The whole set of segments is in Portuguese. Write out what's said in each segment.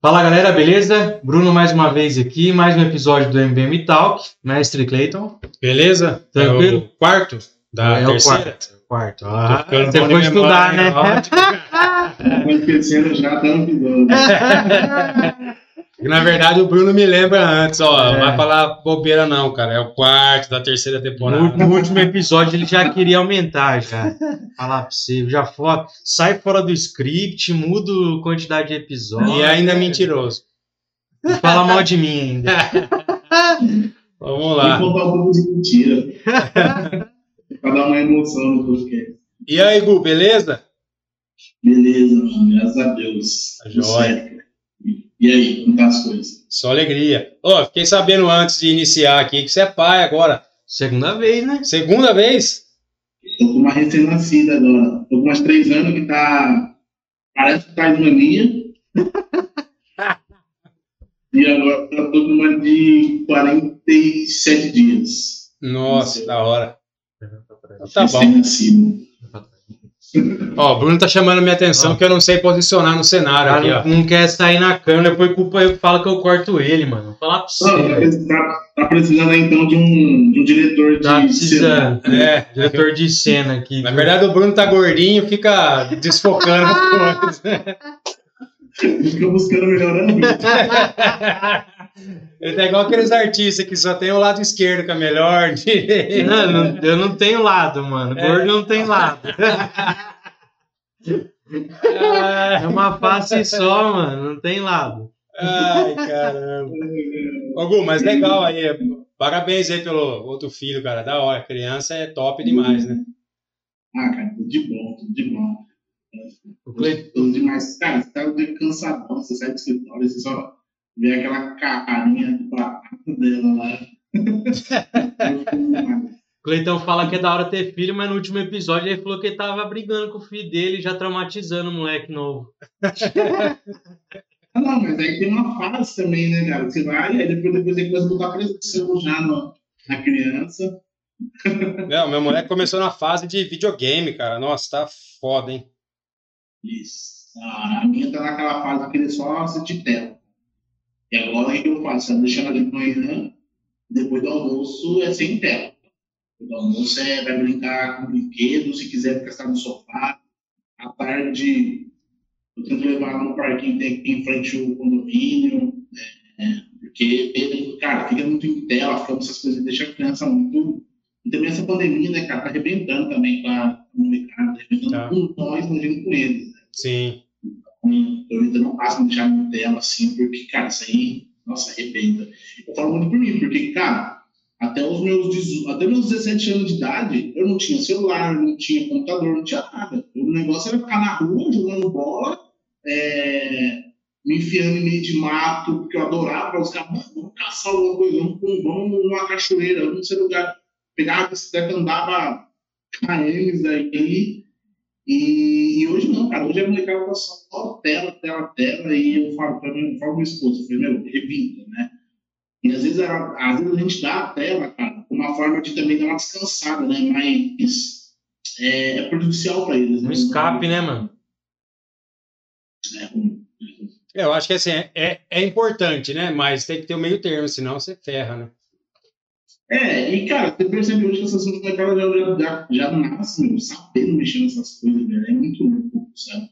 Fala galera, beleza? Bruno mais uma vez aqui, mais um episódio do MBM Talk. Mestre Clayton. Beleza? Tranquilo? É o quarto da é terceira? o quarto. Quarto. Ah, você foi estudar, memória, né? Tô esquecendo já no episódio. Na verdade, o Bruno me lembra antes, ó. É. Não vai falar bobeira, não, cara. É o quarto da terceira temporada. No, no último episódio ele já queria aumentar já. Falar pra você, já fora, sai fora do script, muda a quantidade de episódios. E ainda é mentiroso. E fala mal de mim ainda. Vamos Vou lá. contar um pouco de mentira. pra dar uma emoção no podcast. E aí, Gu, beleza? Beleza, mano. Graças a Deus. Tá Tudo jóia. certo, cara. E aí, como tá as coisas? Só alegria. Ó, fiquei sabendo antes de iniciar aqui que você é pai agora. Segunda vez, né? Segunda vez? Tô com uma recém-nascida agora. Tô com umas três anos que tá. Parece que tá em mania. e agora eu tô com uma de 47 dias. Nossa, da hora. Então Tá bom. Ó, o Bruno tá chamando minha atenção Ó. que eu não sei posicionar no cenário cara aqui, ó. não, quer sair na câmera, depois culpa eu fala que eu corto ele, mano. Vou falar pra você. Tá, tá- tá precisando aí, então de um, de um diretor de Tá precisando. cena. É, Diretor de cena aqui. Na verdade, o Bruno tá gordinho, fica desfocando as coisas. Fica buscando melhorar. Ele tá igual aqueles artistas que só tem o lado esquerdo que é melhor. Não, não- eu não tenho lado, mano. É. Gordo não tem lado. É uma face só, mano. Não tem lado. Ai, caramba. Ô, Gu, mas legal aí. Parabéns aí pelo outro filho, cara. Da hora. Criança é top demais, né? Ah, cara, tudo de bom, tudo de bom. O Cle- Tudo demais. Cara, você tá dia cansadão, você sai do escritório, você só vê aquela carinha de dela lá. Cleitão fala que é da hora ter filho, mas no último episódio ele falou que ele tava brigando com o filho dele, já traumatizando o moleque novo. Ah, não, mas aí tem uma fase também, né, cara? Você vai, aí depois, depois ele começa a botar pressão já no, na criança. Não, meu moleque começou na fase de videogame, cara. Nossa, tá foda, hein? Isso. A minha tá naquela fase que ele só assiste tela. E agora o que eu faço? Eu deixo ela de manhã, depois do almoço é sem tela. Depois do almoço é, vai brincar com brinquedo, se quiser ficar no sofá. À tarde, eu tento levar ela no parquinho que tem aqui em frente ao condomínio. né? porque, ele, cara, fica muito em tela, fica essas coisas, deixa a criança muito. E também essa pandemia, né, cara, tá arrebentando também com a comunicada, arrebentando Tá. com nós, imagino com eles. Sim. Eu ainda não passo a deixar na assim, porque, cara, isso aí, nossa, arrebenta. Eu falo muito por mim, porque, cara, até os meus, 18 até meus 17 anos de idade, eu não tinha celular, não tinha computador, não tinha nada. O negócio era ficar na rua jogando bola, é, me enfiando em meio de mato, porque eu adorava os caras, "Mano, vamos caçar alguma coisa, vamos, vamos numa cachoeira, vamos ser lugar. Pegava a bicicleta, andava KMs aí. E, e hoje não, cara. Hoje a molecada tá só tela, tela, tela. E eu falo pra mim, eu falo meu esposo, eu falei, meu, evita, né? E às vezes, era, às vezes a gente dá a tela, cara, uma forma de também dar uma descansada, né? Mas é, é prejudicial pra eles. Um escape, né, mano? É ruim. Eu acho que assim, é, é, é importante, né? Mas tem que ter o meio termo, senão você ferra, né? É, e cara, você percebe hoje que essas molecadas já, já, já nascem sabendo mexer nessas coisas, velho. É muito louco, sabe?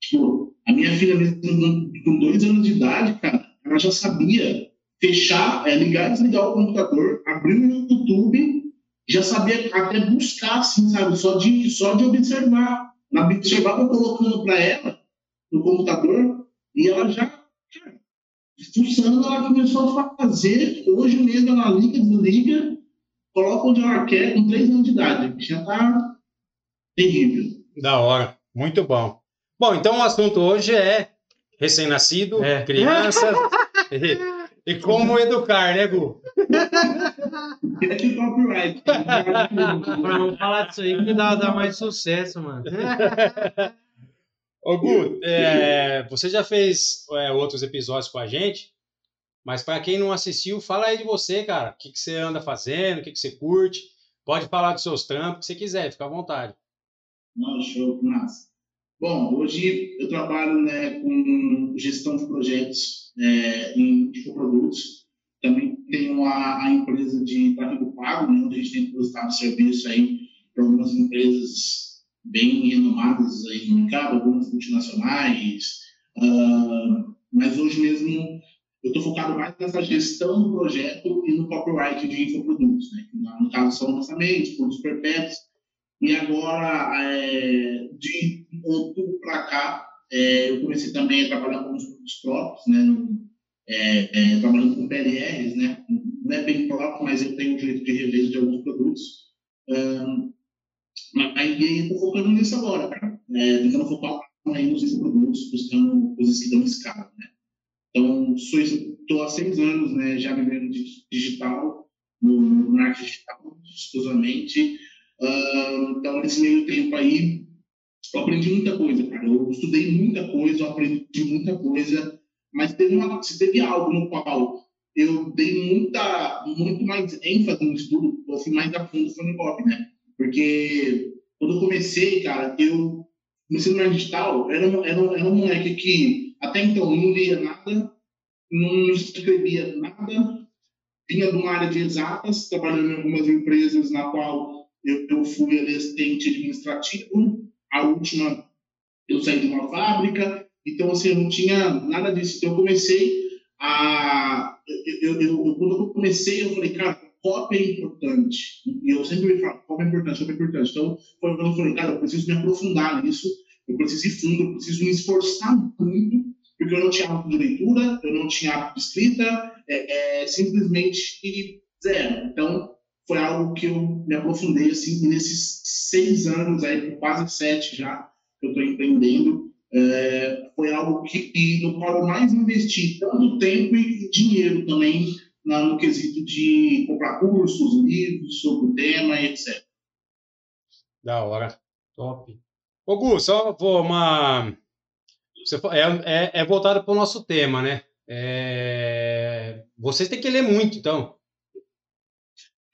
Tipo, a minha filha mesmo, com- dois anos de idade, cara, ela já sabia fechar, é, ligar e desligar o computador, abrir o YouTube, já sabia até buscar, assim, sabe? Só de, só de observar. Na observar eu colocando pra ela no computador e ela já, fuçando, ela começou a fazer. Hoje mesmo ela liga, desliga, coloca onde ela quer, com três anos de idade. Já tá terrível. Da hora. Muito bom. Bom, então o assunto hoje é recém-nascido, É. crianças e, e como educar, né, Gu? É que copyright. Vamos falar disso aí que dá, dá mais sucesso, mano. Ô, Gu, é, você já fez é, outros episódios com a gente Mas para quem não assistiu, fala aí de você, cara. O que, que você anda fazendo, o que, que você curte. Pode falar dos seus trampos, o que você quiser, fica à vontade. Não, show, massa. Bom, hoje eu trabalho né, com gestão de projetos é, em infoprodutos. Também tenho a, a, empresa de tráfego pago, né, onde a gente tem prestado serviço aí para algumas empresas bem renomadas aí no mercado, algumas multinacionais. Uh, mas hoje mesmo eu estou focado mais nessa gestão do projeto e no copyright de infoprodutos, né? no caso são lançamentos, produtos perpétuos, e agora, é, de outubro para cá, é, eu comecei também a trabalhar com os produtos próprios, né? É, trabalhando com PLRs, né? Não é bem próprio, mas eu tenho o direito de revenda de alguns produtos. Um, aí estou focando nisso agora, cara. É, tentando focar aí nos produtos, buscando coisas que dão escala, né? Então, estou há seis anos né, já vivendo digital, no, no marketing digital, exclusivamente. Uh, então, nesse meio tempo aí, eu aprendi muita coisa, cara. Eu estudei muita coisa, eu aprendi muita coisa, mas teve, uma, teve algo no qual eu dei muita, muito mais ênfase no estudo, eu fui mais a fundo no pop, né? Porque quando eu comecei, cara, eu no marketing digital, era, era, era um moleque que até então não lia nada, não escrevia nada, vinha de uma área de exatas, trabalhando em algumas empresas na qual eu, eu fui assistente administrativo, a última eu saí de uma fábrica, então assim, eu não tinha nada disso. Então eu comecei a. Eu, eu, eu, quando eu comecei, eu falei, cara, cópia é importante. E eu sempre me falo, cópia é importante, cópia é importante. Então, quando eu falei, cara, eu preciso me aprofundar nisso, eu preciso ir fundo, eu preciso me esforçar muito, porque eu não tinha hábito de leitura, eu não tinha hábito de escrita, é, é simplesmente zero. Então, foi algo que eu me aprofundei assim nesses seis anos aí, quase sete já que eu estou empreendendo. É, foi algo que, no qual eu mais investi tanto tempo e dinheiro também no quesito de comprar cursos, livros sobre o tema etc. Da hora. Top. Ô Gu, só vou uma. É, é, é voltado para o nosso tema, né? É... Vocês têm que ler muito, então.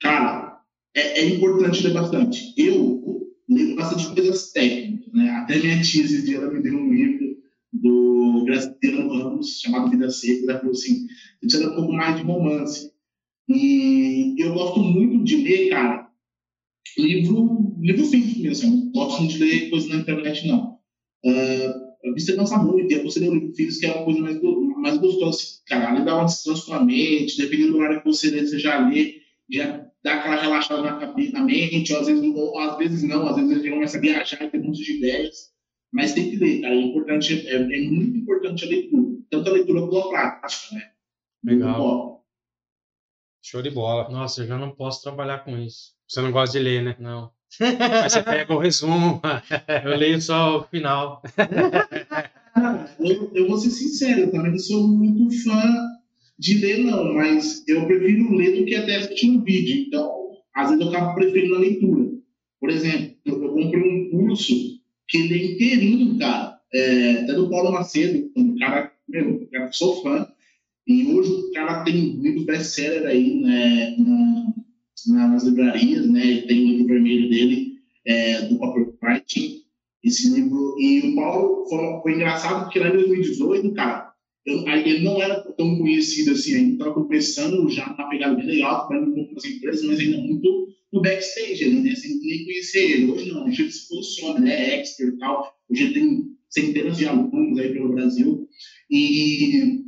Cara, é, é importante ler bastante. Eu leio bastante coisas técnicas, né? Até minha tia esses dias ela me deu um livro do Graciano Ramos, chamado Vida Seca, ela falou assim, precisa um pouco mais de romance. E eu gosto muito de ler, cara, livro, livro físico mesmo. Não gosto de ler coisas na internet, não. Uh, você cansa muito, e você ler um livro físico é uma coisa mais, mais gostosa. Cara, ele dá uma descanso sua mente, dependendo do horário que você lê, você já lê, já dá aquela relaxada na, cabeça, na mente, ou às, vezes, ou às vezes não, às vezes a gente começa a viajar e tem muitas ideias, mas tem que ler, cara, é importante, é, é muito importante a leitura, tanto a leitura quanto a prática, né? Legal. Show de bola. Nossa, eu já não posso trabalhar com isso. Você não gosta de ler, né? Não. Mas você pega o resumo. eu leio só o final. eu, eu vou ser sincero, eu também sou muito fã de ler não, mas eu prefiro ler do que até assistir um vídeo. Então, às vezes eu acabo preferindo a leitura. Por exemplo, eu comprei um curso que ele é inteirinho, cara, é, até do Paulo Macedo, um cara, meu, eu sou fã, e hoje o cara tem livros best-seller aí né, na, nas livrarias, né, tem o livro vermelho dele, é, do copyright, esse livro, e o Paulo, foi, foi engraçado porque lá em 2018, cara, eu, ele não era tão conhecido assim, ainda estava começando já na pegada bem legal, trabalhando com outras empresas, mas ainda muito no backstage né? Sem nem conhecer ele. Hoje não, hoje ele se posiciona, né? É expert e tal. Hoje ele tem centenas de alunos aí pelo Brasil. E,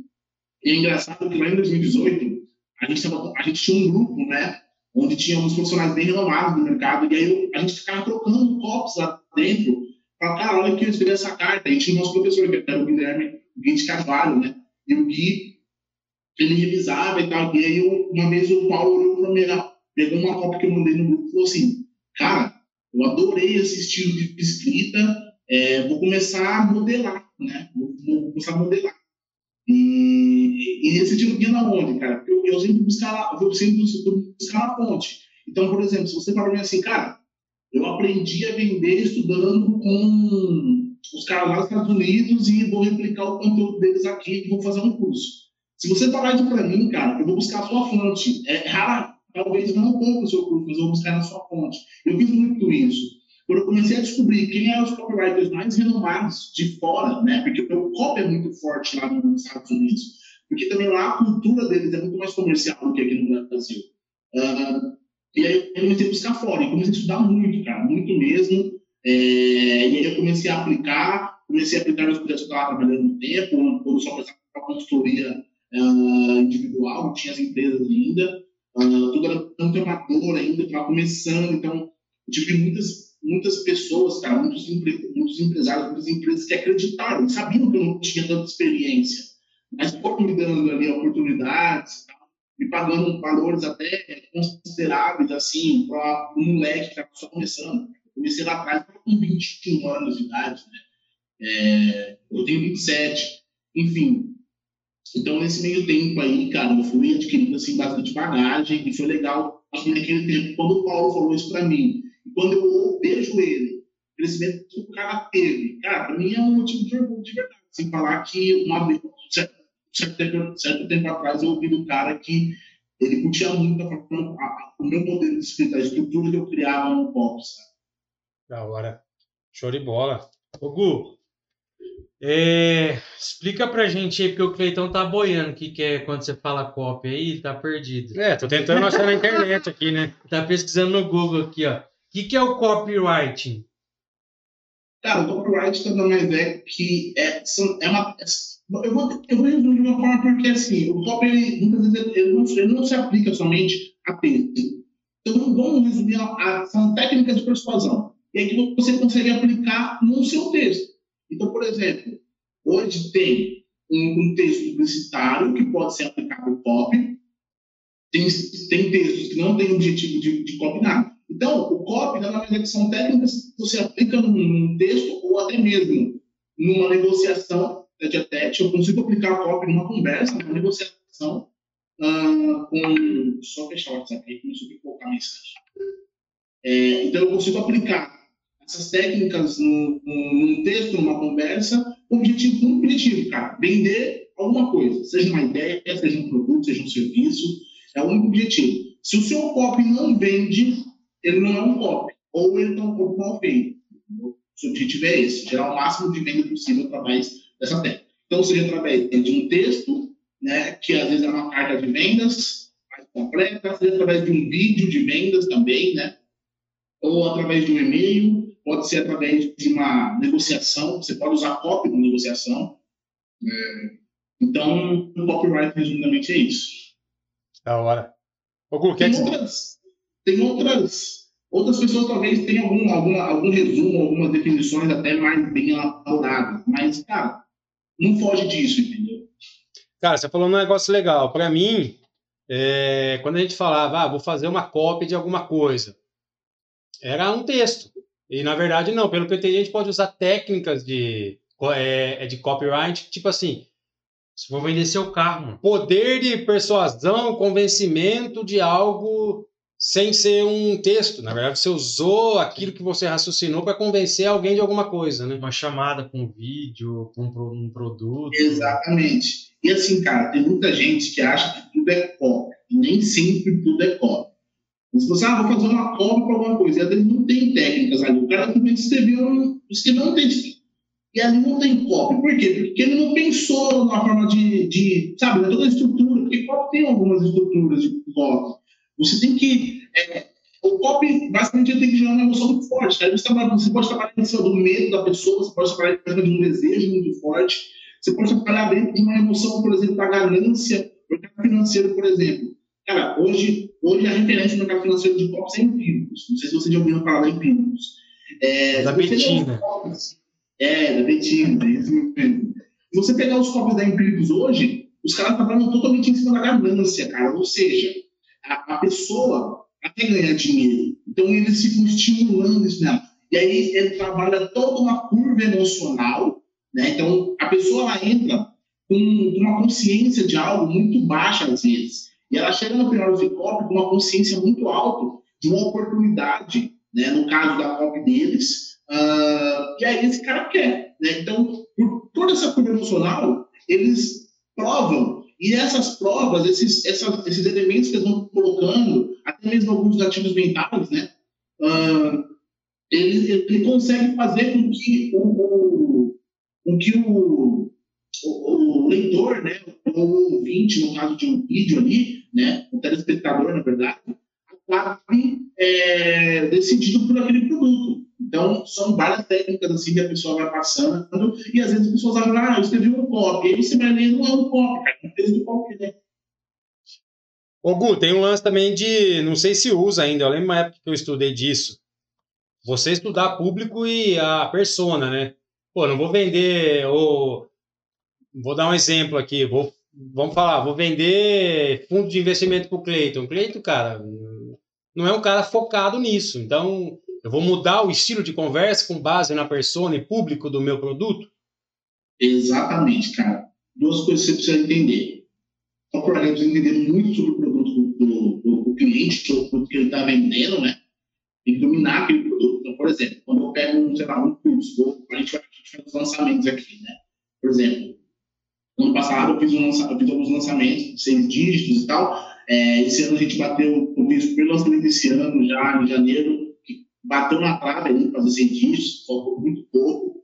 e é engraçado que lá em 2018, a gente, tava, a gente tinha um grupo, né? Onde tinha uns profissionais bem renomados do mercado, e aí a gente ficava trocando copos lá dentro. Falava, cara, olha que eu escrevi essa carta. E tinha o nosso professor, que era o Guilherme Gui de Carvalho, né? E o Gui, ele revisava e tal. E aí, uma vez o Paulo olhou para mim, pegou uma cópia que eu mandei no grupo e falou assim: Cara, eu adorei esse estilo de escrita, é, vou começar a modelar, né? Vou, vou começar a modelar. E, e esse estilo vinha na onde, cara? Eu, eu sempre buscava, eu sempre buscava a fonte. Então, por exemplo, se você fala para mim assim, cara, eu aprendi a vender estudando com os caras lá nos Estados Unidos e vou replicar o conteúdo deles aqui e vou fazer um curso. Se você falar isso para mim, cara, eu vou buscar a sua fonte. É raro, talvez eu não compre o seu curso, mas eu vou buscar na sua fonte. Eu fiz muito isso. Quando eu comecei a descobrir quem eram os copywriters mais renomados de fora, né? Porque o copy é muito forte lá nos Estados Unidos. Porque também lá a cultura deles é muito mais comercial do que aqui no Brasil. Uh, e aí eu comecei a buscar fora, e comecei a estudar muito, cara, muito mesmo. É, e aí eu comecei a aplicar, comecei a aplicar nos projetos que eu estava trabalhando no tempo, ou só para consultoria tinha as empresas ainda, uh, tudo era muito amador ainda, estava começando, então eu tive muitas, muitas pessoas, cara, muitos, empre, muitos empresários, muitas empresas que acreditaram, sabiam que eu não tinha tanta experiência, mas foram me dando ali oportunidades, me pagando valores até consideráveis, assim, para um moleque que estava só começando. Eu comecei lá atrás com 21 anos de idade, né? É, eu tenho 27. Enfim, então, nesse meio tempo aí, cara, eu fui adquirindo assim, bastante bagagem e foi legal assim, naquele tempo, quando o Paulo falou isso para mim. E quando eu vejo ele, o crescimento que o cara teve, cara, para mim é um motivo de orgulho de verdade. Sem falar que uma vez, certo, certo, tempo, certo tempo atrás, eu ouvi do cara que ele curtia muito a, a, o meu modelo de escrita, a estrutura que eu criava no pop? Da hora. Show de bola. Ô, Gu, é, explica pra gente aí, porque o Cleitão tá boiando o que, que é quando você fala copy aí, tá perdido. É, tô tentando achar na internet aqui, né? Tá pesquisando no Google aqui, ó. O que, que é o copywriting? Cara, o copyright nada mais é que é, é uma. É, eu vou, eu vou resumir de uma forma porque, assim, o copy, ele, muitas vezes, ele não, ele não se aplica somente a texto. Então, vamos resumir, a, a, são técnicas de persuasão. E aí que você consegue aplicar no seu texto. Então, por exemplo, hoje tem um, um texto publicitário que pode ser aplicado ao copy, tem, tem textos que não têm objetivo de, de nada. Então, o copy, na verdade, são técnicas que você aplica num, num texto ou até mesmo numa negociação tete a tete. Eu consigo aplicar o copy numa conversa, numa negociação, uh, com. Só fechar o WhatsApp não soube colocar a mensagem. É, então, eu consigo aplicar essas técnicas num, num texto, numa conversa, com objetivo, objetivo, cara, vender alguma coisa, seja uma ideia, seja um produto, seja um serviço, é o único objetivo. Se o seu copy não vende, ele não é um copy, ou ele está um pouco mal feito. O objetivo é esse, gerar o máximo de venda possível através dessa técnica. Então, seja através de um texto, né, que às vezes é uma carta de vendas mais completa, seja através de um vídeo de vendas também, né, ou através de um e-mail, pode ser através de uma negociação, você pode usar copy na negociação. É, então, o copyright, resumidamente, é isso. Da hora. Ô, tem, outras, tem outras, outras pessoas talvez tenham algum, algum, algum resumo, algumas definições até mais bem elaboradas, mas, cara, não foge disso, entendeu? Cara, você falou um negócio legal. Para mim, é, quando a gente falava, ah, vou fazer uma cópia de alguma coisa, era um texto. E na verdade, não. Pelo que eu entendi, a gente pode usar técnicas de, é, é, de copyright, tipo assim. Se for vender seu carro, mano. Poder de persuasão, convencimento de algo sem ser um texto. Na verdade, você usou aquilo que você raciocinou para convencer alguém de alguma coisa, né? Uma chamada com um vídeo, com um, produto. Exatamente. E assim, cara, tem muita gente que acha que tudo é copy. E nem sempre tudo é copy. Se você ah, vou fazer uma cópia para alguma coisa, e às vezes não tem técnicas ali. O cara simplesmente escreveu, um texto. E ali não tem cópia. Por quê? Porque ele não pensou na forma de, de sabe, toda a estrutura. Porque cópia tem algumas estruturas de cópia. Você tem que. É, o copy, basicamente, tem que gerar uma emoção muito forte. Cara. Você, trabalha, você pode trabalhar em cima do medo da pessoa, você pode trabalhar em cima de um desejo muito forte, você pode trabalhar dentro de uma emoção, por exemplo, da ganância, mercado financeiro, por exemplo. Cara, hoje, hoje a referência no mercado financeiro de copos é empíricos. Não sei se você já ouviu falar da empíricos. É, da Betina. É, da Betina, é isso mesmo. Se você pegar os copos da empíricos hoje, os caras trabalham totalmente em cima da ganância, cara. Ou seja, a, a pessoa até ganhar dinheiro. Então eles ficam estimulando isso nela. E aí ele trabalha toda uma curva emocional, né? Então a pessoa ela entra com uma consciência de algo muito baixa às vezes. E ela chega no final do COP com uma consciência muito alta de uma oportunidade, né, no caso da COP deles, uh, que aí esse cara quer. Né? Então, por toda essa curva emocional, eles provam E essas provas, esses, essas, esses elementos que eles vão colocando, até mesmo alguns gatilhos mentais, né? Uh, ele, ele consegue fazer com que o, o, com que o, o, o, leitor, né, o ouvinte, no caso de um vídeo ali, né, o telespectador, na verdade, acabe é, decidido por aquele produto. Então, são várias técnicas assim que a pessoa vai passando, e às vezes as pessoas acham, ah, eu escrevi um copy, aí você vai não é um copy, cara, é um texto né? Ô Gu, tem um lance também de, não sei se usa ainda, eu lembro uma época que eu estudei disso, você estudar público e a persona, né? Pô, não vou vender, ou vou dar um exemplo aqui, vou, vamos falar, vou vender fundo de investimento para o Cleiton. Cleiton, cara, não é um cara focado nisso, então eu vou mudar o estilo de conversa com base na persona e público do meu produto? Exatamente, cara. Duas coisas que você precisa entender. O problema precisa entender muito sobre o produto do, do, do cliente, o produto que ele está vendendo, né? Tem que dominar aquele produto. Então, por exemplo, quando eu pego um, sei lá, um curso, a gente vai fazer os lançamentos aqui, né? Por exemplo, ano passado eu fiz, um, eu fiz alguns lançamentos, seis dígitos e tal. É, esse ano a gente bateu, o primeiro lançamento desse ano, já em janeiro, bateu na trave ali, fazer cientistas, faltou muito pouco.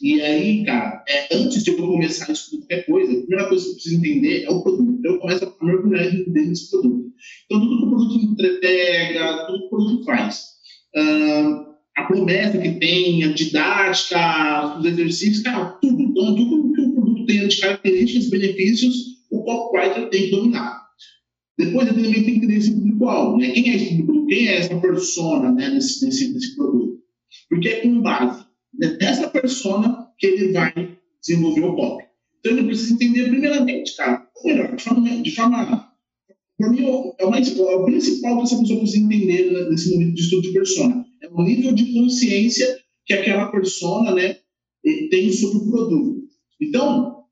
E aí, cara, é, antes de eu começar a estudar qualquer coisa, a primeira coisa que eu preciso entender é o produto. Então, eu começo a mergulhar dentro desse produto. Então, tudo que o produto entrega, tudo que o produto faz. Uh, a promessa que tem, a didática, os exercícios, cara, tudo. Então, tudo tem de características, benefícios, o copywriter tem que dominar. Depois, ele também tem que entender esse público-alvo. Né? Quem é esse público? Quem é essa persona né, nesse, nesse, nesse produto? Porque é com base dessa persona que ele vai desenvolver o pop. Então, ele precisa entender, primeiramente, cara, ou melhor, de forma, de forma para mim, é o, mais, é o principal que essa pessoa precisa entender nesse momento de estudo de persona. É o nível de consciência que aquela persona né, tem sobre o produto. Então,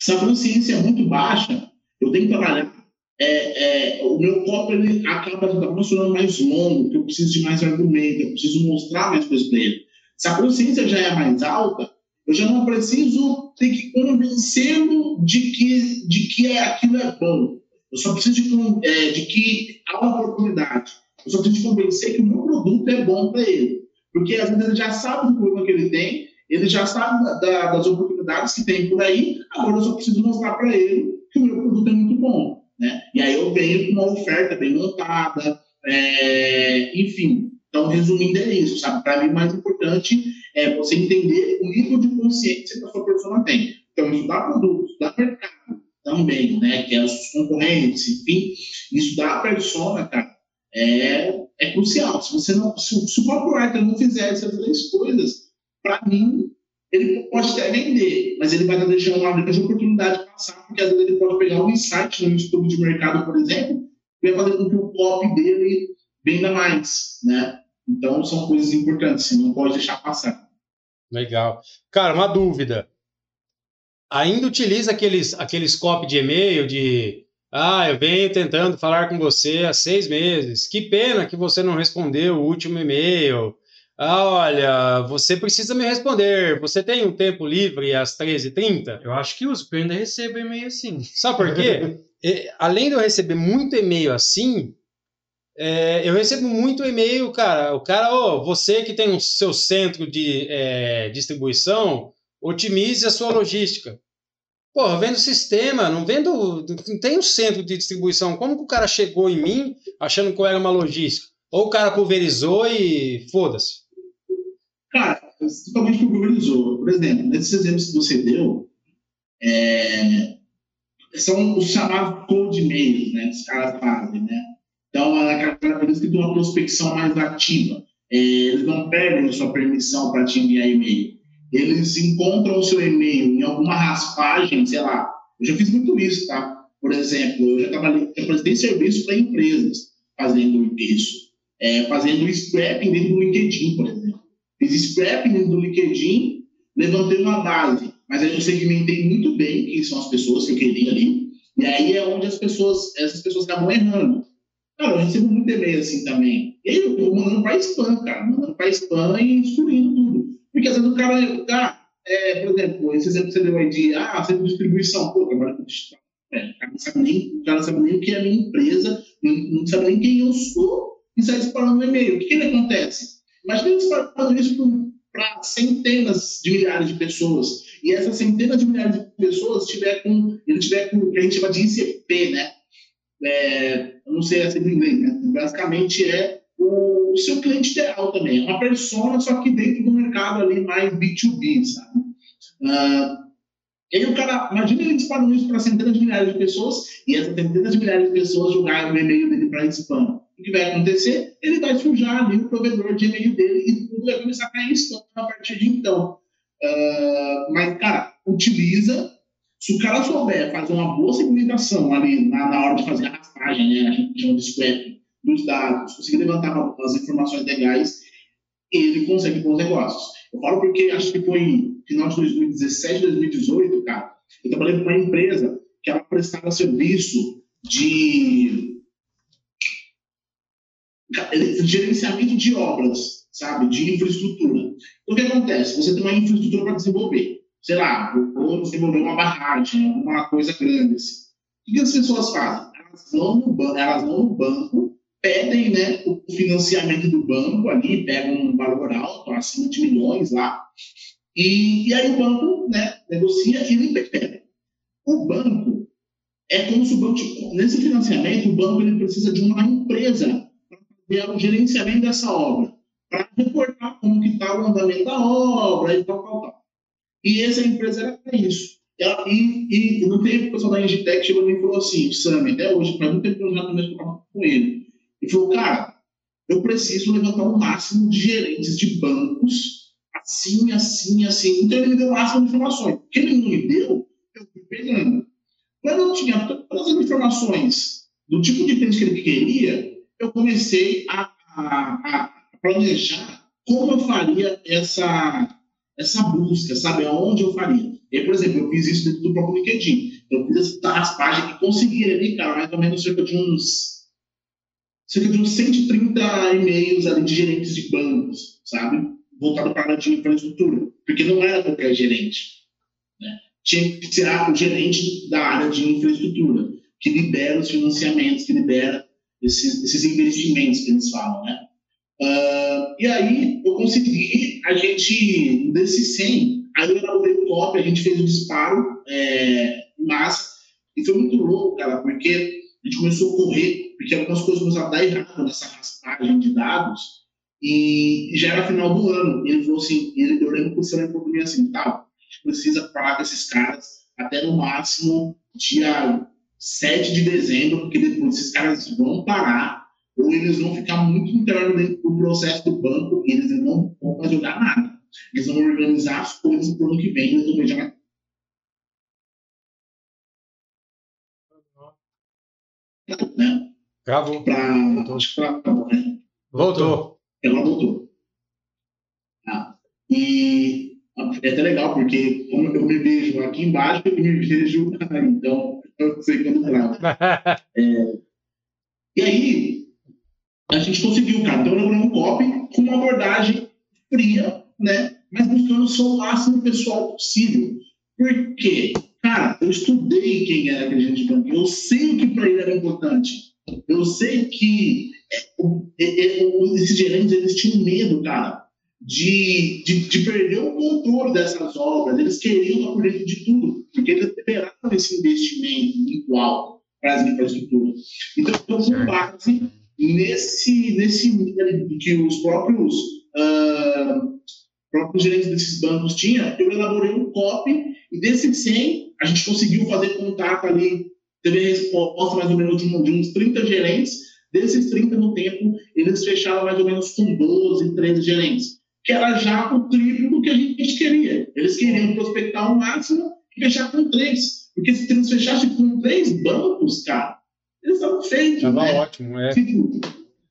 se a consciência é muito baixa, eu tenho que trabalhar é, é, o meu copo ele acaba funcionando mais longo, porque eu preciso de mais argumento, eu preciso mostrar mais coisas para ele. Se a consciência já é mais alta, eu já não preciso ter que convencê-lo de que, de que é, aquilo é bom. Eu só preciso de, é, de que há uma oportunidade. Eu só preciso convencer que o meu produto é bom para ele. Porque às vezes ele já sabe do problema que ele tem, ele já sabe da, das oportunidades que tem por aí, agora eu só preciso mostrar para ele que o meu produto é muito bom. Né? E aí eu venho com uma oferta bem montada, é, enfim. Então, resumindo, é isso, sabe? Para mim, o mais importante é você entender o nível de consciência que a sua pessoa tem. Então, estudar produtos, estudar mercado também, né? Que é os concorrentes, enfim. Estudar a persona, cara, é, é crucial. Se você não, se, se o copywriter não fizer essas três coisas, para mim, ele pode até vender, mas ele vai deixando uma grande oportunidade passar, porque às vezes ele pode pegar um insight no estudo de mercado, por exemplo, e vai fazer com que o copy dele venda mais, né? Então, são coisas importantes, você não pode deixar passar. Legal. Cara, uma dúvida. Ainda utiliza aqueles, aqueles copy de e-mail de ah, eu venho tentando falar com você há seis meses. Que pena que você não respondeu o último e-mail. Ah, olha, você precisa me responder. Você tem um tempo livre às 13h30? Eu acho que uso, porque eu ainda recebo e-mail assim. Sabe por quê? além de eu receber muito e-mail assim, é, eu recebo muito e-mail, cara. O cara, oh, você que tem o um, seu centro de é, distribuição, otimize a sua logística. Pô, vendo sistema, não vendo. Não tem um centro de distribuição. Como que o cara chegou em mim achando que eu era uma logística? Ou o cara pulverizou e foda-se. Cara, totalmente pulverizou. Por exemplo, nesses exemplos que você deu, é, são os chamados cold mails, né? Que os caras fazem, né? Então, é eles que tem uma prospecção mais ativa. É, eles não perdem a sua permissão para te enviar e-mail. Eles encontram o seu e-mail em alguma raspagem, sei lá. Eu já fiz muito isso, tá? Por exemplo, eu já trabalhei, eu prestei serviço para empresas fazendo isso. É, fazendo scrapping dentro do LinkedIn, por exemplo. Fiz scrapping dentro do LinkedIn, levantei uma base, mas aí eu segmentei muito bem quem são as pessoas que eu queria ali, e aí é onde as pessoas, essas pessoas acabam errando. Cara, eu recebo muito e-mail assim também. E aí eu vou mandando para spam, cara, mandando para spam e excluindo tudo. Porque às vezes o cara, ah, é, por exemplo, esse exemplo que você deu aí de, ah, sempre distribuição, pô, trabalho com digital. É, o, cara não sabe nem, o cara não sabe nem o que é a minha empresa, não, não sabe nem quem eu sou e sai disparando no e-mail. O que, que acontece? Imagina ele disparando isso para centenas de milhares de pessoas. E essas centenas de milhares de pessoas tiver com, ele tiver com o que a gente chama de ICP, né? É, não sei essa em inglês, né? basicamente é o seu cliente ideal também. É uma persona, só que dentro do mercado ali mais B2B, sabe? Uh, e aí o cara, imagina ele disparando isso para centenas de milhares de pessoas e essas centenas de milhares de pessoas jogarem o e-mail dele para spam. O que vai acontecer? Ele vai sujar ali o provedor de e-mail dele e tudo vai começar a cair em spam a partir de então. Uh, mas, cara, utiliza. Se o cara souber fazer uma boa segmentação ali na, na hora de fazer a raspagem, né, a gente chama de swap, dos dados, conseguir levantar as informações legais, ele consegue bons negócios. Eu falo porque acho que foi final de 2017, 2018, cara, eu trabalhei com uma empresa que ela prestava serviço de gerenciamento de obras, sabe, de infraestrutura. Então, o que acontece? Você tem uma infraestrutura para desenvolver. Sei lá, vou desenvolver uma barragem, alguma coisa grande assim. O que as pessoas fazem? Elas vão no, banco, elas vão no banco, pedem né, o financiamento do banco ali, pegam um valor alto, acima de milhões lá, e, e aí o banco né, negocia e ele pega. O banco é como se o banco, nesse financiamento, o banco ele precisa de uma empresa fazer o gerenciamento dessa obra, para reportar como que está o andamento da obra e tal, tal, tal. E essa empresa era para isso. Ela, e, e no tempo o pessoal da Engitec chegou e falou assim, Sam, até hoje, para tempo eu já também com ele. Ele falou, cara, eu preciso levantar o máximo de gerentes de bancos assim, assim, assim. Então ele me deu o máximo de informações. O que ele não me deu, eu fui pegando. Quando eu tinha todas as informações do tipo de cliente que ele queria, eu comecei a, a, a planejar como eu faria essa, essa busca, sabe? Aonde eu faria. E, por exemplo, eu fiz isso dentro do próprio LinkedIn. Eu fiz as páginas que conseguia ali, cara, mais ou menos cerca de uns cerca de uns 130 e-mails ali de gerentes de bancos, sabe? voltado para a área de infraestrutura, porque não era qualquer gerente. Né? Tinha que ser o gerente da área de infraestrutura, que libera os financiamentos, que libera esses, esses investimentos que eles falam. Né? Uh, e aí eu consegui, a gente, desse 100, aí eu elaborei o top, a gente fez o disparo é, e foi muito louco, cara, porque a gente começou a correr, porque algumas coisas começaram a dar errado nessa raspagem de dados, e já era final do ano. Ele falou assim: ele, eu lembro que o senhor falou assim: tal, a gente precisa falar com esses caras até no máximo dia 7 de dezembro, porque depois esses caras vão parar, ou eles vão ficar muito interno dentro do processo do banco e eles não vão mais jogar nada. Eles vão organizar as coisas para o ano que vem, eles vão ver Né? Gravou. Pra, pra, né? Voltou ela voltou. Ah, e é até legal, porque como eu me vejo aqui embaixo, eu me vejo então eu sei quando gravo. É, e aí, a gente conseguiu, cara. Então, eu um copy com uma abordagem fria, né? Mas buscando ser o máximo pessoal possível. Por quê? Cara, eu estudei quem era aquele gente banco. Eu sei o que para ele era importante. Eu sei que esses gerentes eles tinham medo, cara, de, de, de, perder o controle dessas obras. Eles queriam estar por dentro de tudo, porque eles esperavam esse investimento alto para as infraestruturas. Então, com base nesse, nesse que os próprios, uh, próprios gerentes desses bancos tinham, eu elaborei um copy e desses 100, a gente conseguiu fazer contato ali, teve resposta mais ou menos de, de uns 30 gerentes Desses 30 no tempo, eles fecharam mais ou menos com 12, 13 gerentes, que era já o triplo do que a gente queria. Eles queriam prospectar o máximo e fechar com três. Porque se eles fechassem com três bancos, cara, eles estavam feitos. Estava né? ótimo, é. Tipo,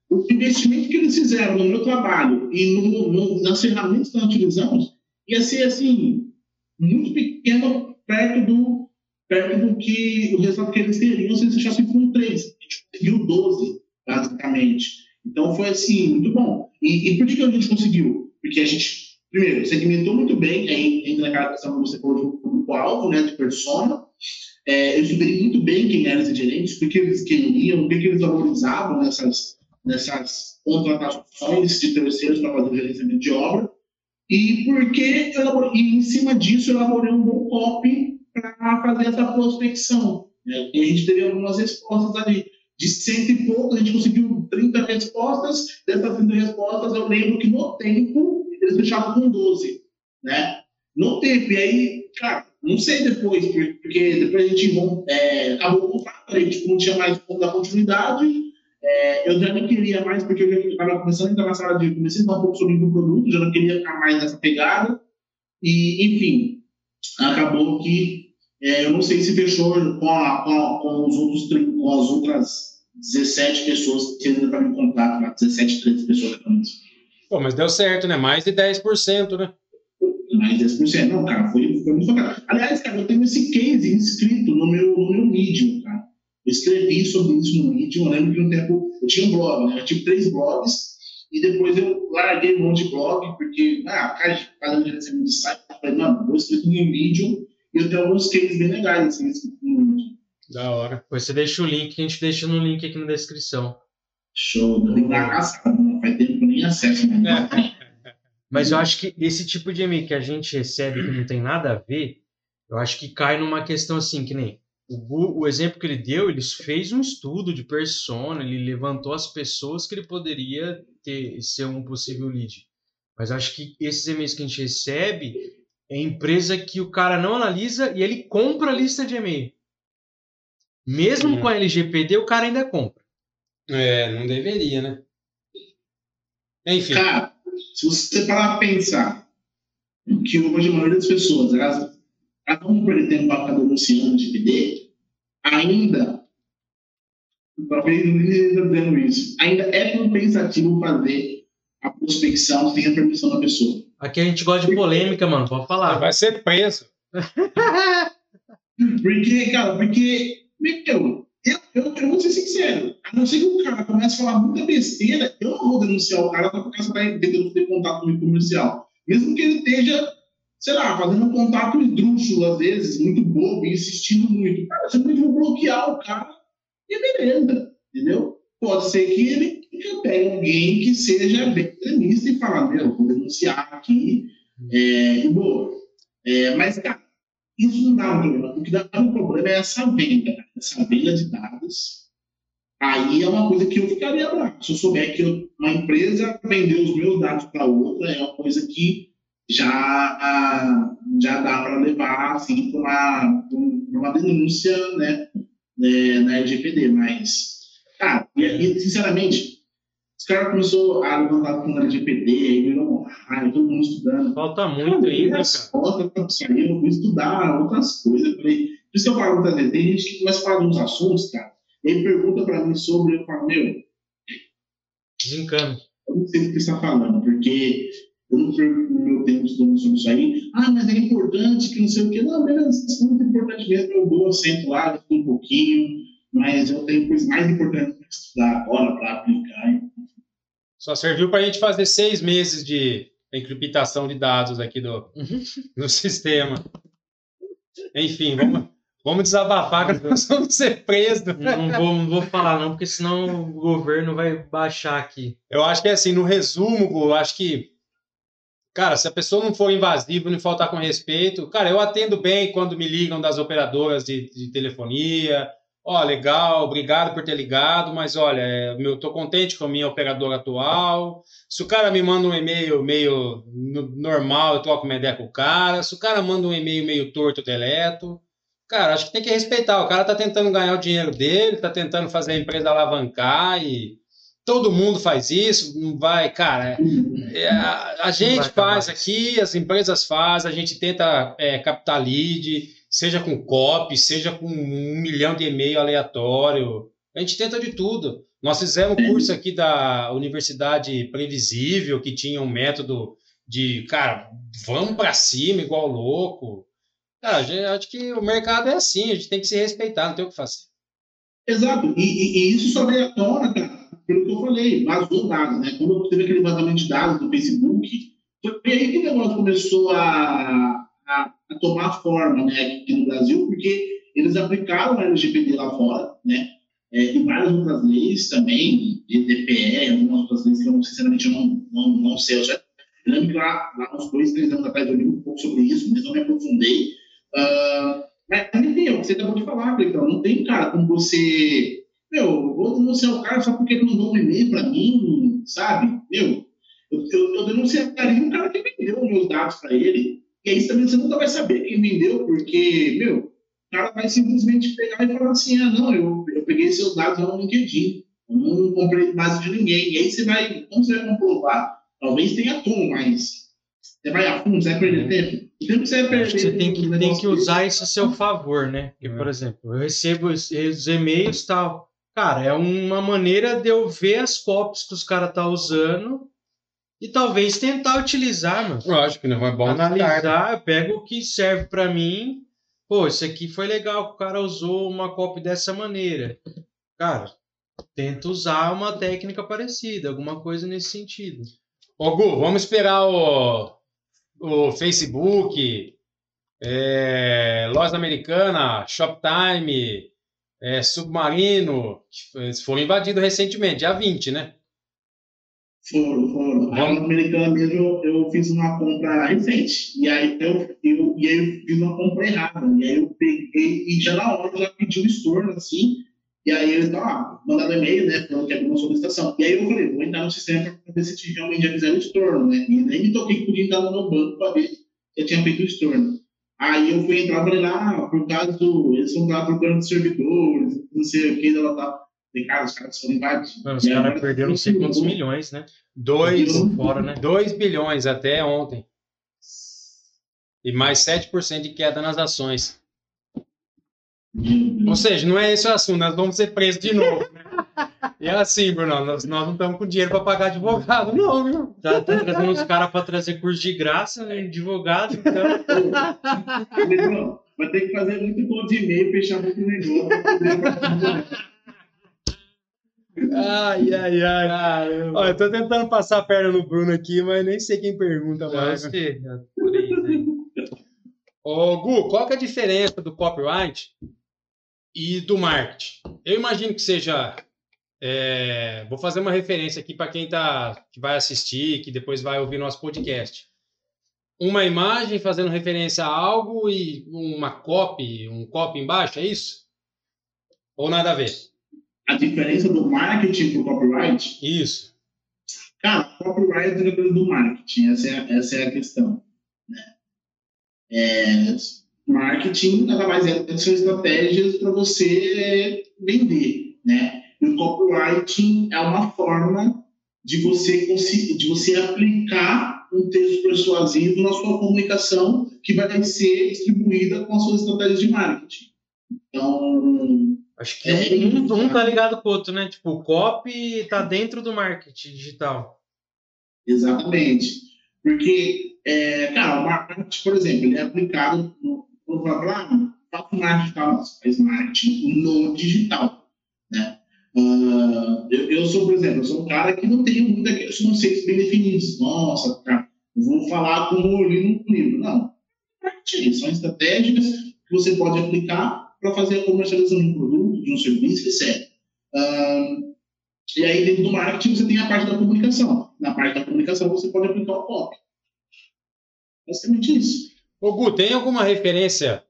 o investimento que eles fizeram no meu trabalho e no, no, nas ferramentas que nós utilizamos ia ser, assim, muito pequeno perto do, perto do que o resultado que eles teriam se eles fechassem com três. A gente conseguiu 12 basicamente. Então foi assim, muito bom. E, e por que, que a gente conseguiu? Porque a gente primeiro, segmentou muito bem, aí entra naquela questão que você falou do público-alvo, né, de persona. É, eu estudei muito bem quem eram esses gerentes, o que, eles queriam, o que, eles valorizavam nessas, nessas contratações de terceiros para fazer o gerenciamento de obra. E porque e em cima disso eu elaborei um bom copy para fazer essa prospecção. Né? E a gente teve algumas respostas ali. De cento e pouco, a gente conseguiu 30 respostas. Dessas 30 respostas, eu lembro que no tempo eles fechavam com 12. Né? No tempo, e aí, cara, não sei depois, porque depois a gente é, acabou o contrato, a gente não tinha mais dar continuidade. É, eu já não queria mais, porque eu já estava começando a entrar na sala de. Comecei a estudar um pouco sobre o produto, já não queria ficar mais nessa pegada. E, enfim, acabou que é, eu não sei se fechou com, a, com, a, com, os outros, com as outras 17 pessoas que ainda estavam em contato, 17, 13 pessoas. Pô, mas deu certo, né? Mais de 10%, né? mais 10%. Não, cara, foi, foi muito bacana. Aliás, cara, eu tenho esse case inscrito no meu, no meu Medium, cara. Eu escrevi sobre isso no Medium. Eu lembro que no tempo eu tinha um blog, né? Eu tive três blogs. E depois eu larguei um monte de blog, porque, ah, cara, cada dia você de site. Eu falei, mano, vou escrever no Medium. E eu tenho alguns cases bem legais, assim, Medium. Da hora. Depois você deixa o link, a gente deixa no link aqui na descrição. Show, não tem dar caçada, não que eu nem acesso. Né? É. Mas eu acho que esse tipo de e-mail que a gente recebe que não tem nada a ver, eu acho que cai numa questão assim, que nem o, o exemplo que ele deu, ele fez um estudo de persona, ele levantou as pessoas que ele poderia ter, ser um possível lead. Mas eu acho que esses e-mails que a gente recebe é empresa que o cara não analisa e ele compra a lista de e-mail. Mesmo com a LGPD, o cara ainda compra. É, não deveria, né? Enfim. Cara, se você parar para pensar que hoje a maioria das pessoas, elas acabam perdendo tempo para ficar denunciando de PD, ainda, talvez não esteja dizendo isso, ainda é compensativo fazer a prospecção sem a permissão da pessoa. Aqui a gente gosta de polêmica, mano, pode falar. Vai ser preso. porque, cara, porque, meu, eu, eu, eu vou ser sincero, a não ser que o cara comece a falar muita besteira, eu não vou denunciar o cara porque você está tentando ter contato com o comercial. Mesmo que ele esteja, sei lá, fazendo um contato esdrúxulo, às vezes, muito bobo, insistindo muito. Cara, você pode bloquear o cara e beleza, entendeu? Pode ser que ele pegue alguém que seja bem extremista e fala, meu, vou denunciar aqui, é, e boa. É, mas, cara, isso não dá um problema. O que dá um problema é essa venda, essa venda de dados. Aí é uma coisa que eu ficaria bravo. Se eu souber que eu, uma empresa vendeu os meus dados para outra, é uma coisa que já, já dá para levar assim, para uma, uma denúncia né, né, na LGPD. Mas, cara, e, sinceramente, os caras começaram a levantar com o LGPD, aí virou um raio, todo mundo estudando. Falta muito ainda, cara. eu vou estudar outras coisas. falei, por isso que eu falo muitas vezes, tem gente que começa a falar de uns assuntos, cara, ele pergunta pra mim sobre, eu falo, meu... Desencano. Eu não sei o que você está falando, porque eu não perco meu tempo estudando sobre isso aí. Ah, mas é importante que não sei o quê. Não, beleza, é muito importante mesmo. Eu vou, sento lá, estudo um pouquinho, mas eu tenho coisas mais importantes para estudar agora, para aplicar. Só serviu para a gente fazer seis meses de encriptação de dados aqui do, uhum. do sistema. Enfim, vamos, vamos desabafar que nós vamos ser presos. Não vou, não vou falar não, porque senão o governo vai baixar aqui. Eu acho que é assim, no resumo, eu acho que Cara, se a pessoa não for invasiva, não faltar com respeito, cara, eu atendo bem quando me ligam das operadoras de, de telefonia, Ó, oh, legal, obrigado por ter ligado, mas olha, é, eu tô contente com a minha operadora atual. Se o cara me manda um e-mail meio normal, eu troco uma ideia com o cara. Se o cara manda um e-mail meio torto, eu deleto. Cara, acho que tem que respeitar. O cara tá tentando ganhar o dinheiro dele, tá tentando fazer a empresa alavancar e todo mundo faz isso, não vai, cara. É, a, a gente faz aqui, as empresas fazem, a gente tenta é, captar lead seja com copy, seja com um milhão de e-mail aleatório. A gente tenta de tudo. Nós fizemos um curso aqui da Universidade Previsível, que tinha um método de, cara, vamos para cima igual louco. Cara, acho que o mercado é assim, a gente tem que se respeitar, não tem o que fazer. Exato, e, e, e isso só veio à tona, cara, pelo que eu falei, vazou dados, né? Quando teve aquele vazamento de dados do Facebook, Foi aí que o negócio começou a, a, a tomar forma né, aqui no Brasil, porque eles aplicaram a LGPD lá fora, né? É, e várias outras leis também, DPE, algumas outras leis que eu, sinceramente, não, não, não sei. Eu já lembro lá, lá uns dois, três anos atrás eu li um pouco sobre isso, mas não me aprofundei. Uh, mas, é que você acabou de falar, então, não tem, cara, como você... Meu, vou denunciar o cara só porque ele mandou um e-mail para mim, sabe? Meu, eu, eu, eu denunciaria um cara que vendeu meus dados para ele, e aí também você nunca vai saber quem vendeu, porque, meu, o cara vai simplesmente pegar e falar assim: ah, não, eu, eu peguei seus dados lá no LinkedIn, eu não comprei base de ninguém. E aí você vai, como você vai comprovar? Talvez tenha como, mas você vai a fundo, você vai perder tempo. O tempo você vai perder. Você tem que, tem que usar isso a seu favor, né? Porque, por exemplo, eu recebo os, os e-mails e tal. Cara, é uma maneira de eu ver as copies que os caras estão tá usando e talvez tentar utilizar, mano. Lógico, não é bom analisar, eu pego o que serve para mim. Pô, isso aqui foi legal, o cara usou uma copy dessa maneira. Cara, tenta usar uma técnica parecida, alguma coisa nesse sentido. Ô Gu, vamos esperar o, o Facebook, é, Loja Americana, Shoptime, é, Submarino, foram invadidos recentemente, dia 20, né? Foram, foram. A americana mesmo, eu fiz uma compra recente. E aí eu, eu, e aí eu fiz uma compra errada. E aí eu peguei, e já na hora eu já pedi o estorno, assim. E aí eles ah, mandaram e-mail, né, falando que é uma solicitação. E aí eu falei, vou entrar no sistema para ver se realmente já fizeram o estorno, né? E nem me toquei que podia entrar no banco para ver se eu tinha feito o estorno. Aí eu fui entrar falei, ah, por causa do. Eles estão lá procurando servidores, não sei o que, ela tá cara, os caras foram invadidos. Mano, os caras perderam não sei quantos milhões, né? Dois, fora, né? 2 bilhões até ontem. E mais 7% de queda nas ações. Ou seja, não é esse o assunto, nós vamos ser presos de novo. Né? E é assim, Bruno, nós, nós não estamos com dinheiro para pagar advogado, não, viu? Tá, tá trazendo os caras para trazer curso de graça, né? Advogado, então. Vai ter que fazer muito gol de e-mail, fechar muito negócio. Ai, ai, ai. Caramba. Olha, eu tô tentando passar a perna no Bruno aqui, mas nem sei quem pergunta mais. Você, Ô, Gu, qual que é a diferença do copyright e do marketing? Eu imagino que seja. É, vou fazer uma referência aqui para quem tá, que vai assistir, que depois vai ouvir nosso podcast. Uma imagem fazendo referência a algo e uma copy, um copy embaixo, é isso? Ou nada a ver? A diferença do marketing para o copyright? Isso. Cara, copyright é do marketing, essa é, essa é a questão. Né? É, marketing nada mais é que são estratégias para você vender, né? E o copywriting é uma forma de você de você aplicar um texto persuasivo na sua comunicação que vai ser distribuída com as suas estratégias de marketing. Então, Acho que é, um, um tá ligado com o outro, né? Tipo, o copy tá dentro do marketing digital. Exatamente. Porque, é, cara, o marketing, por exemplo, ele é aplicado no, no falar, faz marketing marketing no digital, né? Uh, eu, eu, sou, por exemplo, eu sou um cara que não tem muito aqueles conceitos bem definidos. Nossa, cara, vou falar como eu li no livro. Não. Marketing são estratégias que você pode aplicar para fazer a comercialização de um produto, de um serviço, etc. E aí, dentro do marketing, você tem a parte da comunicação. Na parte da comunicação, você pode aplicar o copy. Basicamente isso. Ô, Gu, tem alguma referência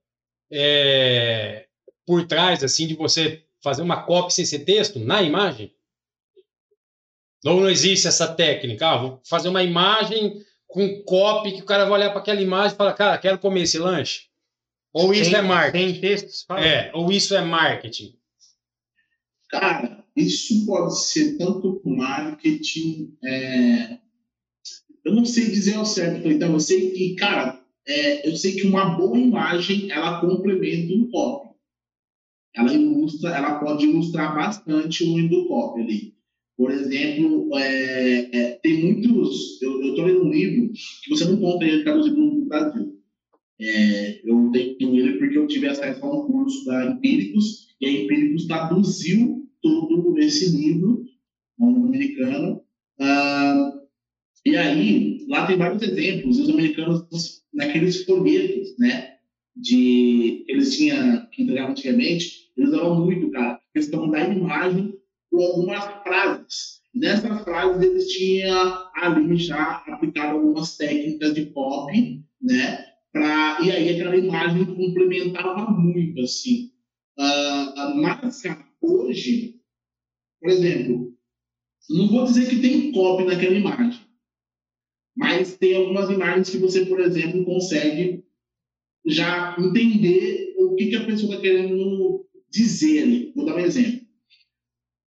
é, por trás, assim, de você fazer uma copy sem ser texto na imagem? Ou não existe essa técnica? Ah, vou fazer uma imagem com copy que o cara vai olhar para aquela imagem e falar, cara, quero comer esse lanche. Ou isso tem, é marketing? Tem textos? Fala. É, ou isso é marketing? Cara, isso pode ser tanto marketing. É... Eu não sei dizer ao certo, então eu sei que, cara, é, eu sei que uma boa imagem ela complementa um copy. Ela ilustra, ela pode ilustrar bastante o do copy ali. Por exemplo, é, é, tem muitos. Eu estou lendo um livro que você não encontra ele traduzido no Brasil é, eu tenho ele porque eu tive acesso a um curso da Empíricos, e a Empíricos traduziu todo esse livro, um americano, uh, E aí, lá tem vários exemplos. Os americanos, naqueles folhetos, né? De, eles tinham, que entregavam antigamente, eles usavam muito, cara, questão da imagem com algumas frases. Nessas frases, eles tinham ali já aplicado algumas técnicas de copy, né? Pra, e aí aquela imagem complementava muito, assim. Uh, mas, hoje, por exemplo, não vou dizer que tem copy naquela imagem, mas tem algumas imagens que você, por exemplo, consegue já entender o que, que a pessoa está querendo dizer ali. Vou dar um exemplo.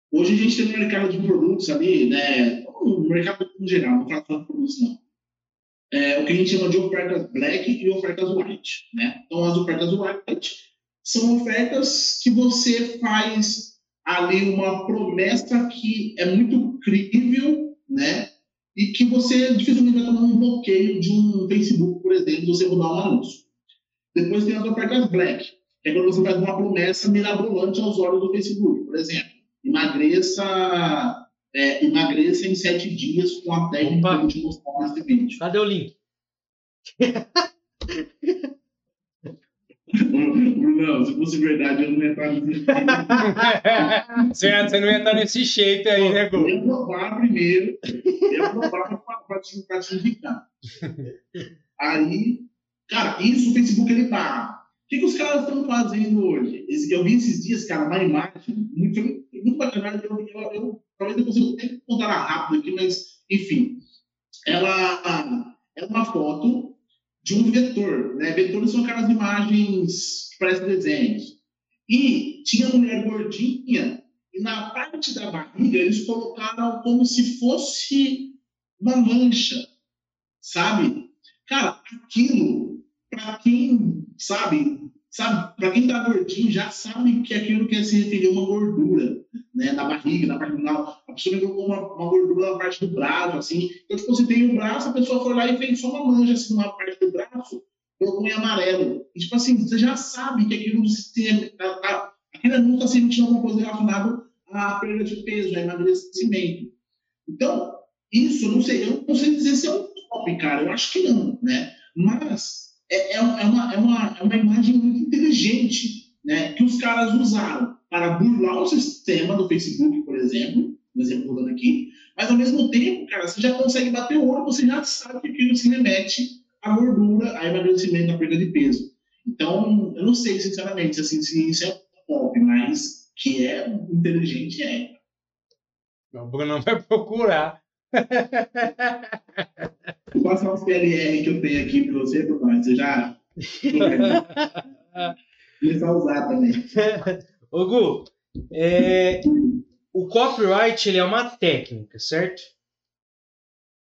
Hoje a gente tem um mercado de produtos ali, né? O mercado em geral, não falo de produtos não. É, o que a gente chama de ofertas black e ofertas white, né? Então as ofertas white são ofertas que você faz ali uma promessa que é muito crível, né? E que você dificilmente vai tomar um bloqueio de um Facebook, por exemplo, você mudar um anúncio. Depois tem as ofertas black, que é quando você faz uma promessa mirabolante aos olhos do Facebook, por exemplo. Emagreça, é, emagreça em sete dias com a técnica Opa. que eu te mostrar nesse vídeo. Cadê o link? Não, se fosse verdade, eu não ia estar nesse Você não ia estar nesse jeito aí, né, Gu? Eu ia provar primeiro, eu ia provar para te, pra te indicar. Aí, cara, isso o Facebook ele barra. O que, que os caras estão fazendo hoje? Eu vi esses dias, cara, uma imagem muito, muito bacana. Eu, eu, eu, talvez eu consiga até contar rápido aqui, mas, enfim. Ela é uma foto de um vetor. Né? Vetores são aquelas imagens que parecem desenhos. E tinha mulher gordinha, e na parte da barriga eles colocaram como se fosse uma mancha, sabe? Cara, aquilo, para quem sabe, sabe, para quem tá gordinho já sabe que aquilo quer se referir a uma gordura, né, na barriga, na parte final. A pessoa me colocou uma, uma, gordura na parte do braço, assim. Então, tipo, você tem o braço, a pessoa foi lá e fez só uma mancha, assim, na parte do braço, colocou em amarelo. E, tipo assim, você já sabe que aquilo tem, tá, tá, aquilo não está sentindo alguma coisa relacionada à perda de peso, a emagrecimento. Então, isso, não sei, eu não sei dizer se é um top, cara, eu acho que não, né? Mas é, é, é, uma, é, uma, é uma imagem muito inteligente né, que os caras usaram para burlar o sistema do Facebook, por exemplo, um exemplo dando aqui, mas ao mesmo tempo, cara, você já consegue bater o olho, você já sabe que aquilo se remete à gordura, a emagrecimento, à perda de peso. Então, eu não sei, sinceramente, assim, se isso é pop, mas que é inteligente, é. O Bruno vai procurar. Vou passar os PLR que eu tenho aqui para você, Bruno. Você já. Começar a usar também. Ô, Gu, é, o copyright ele é uma técnica, certo?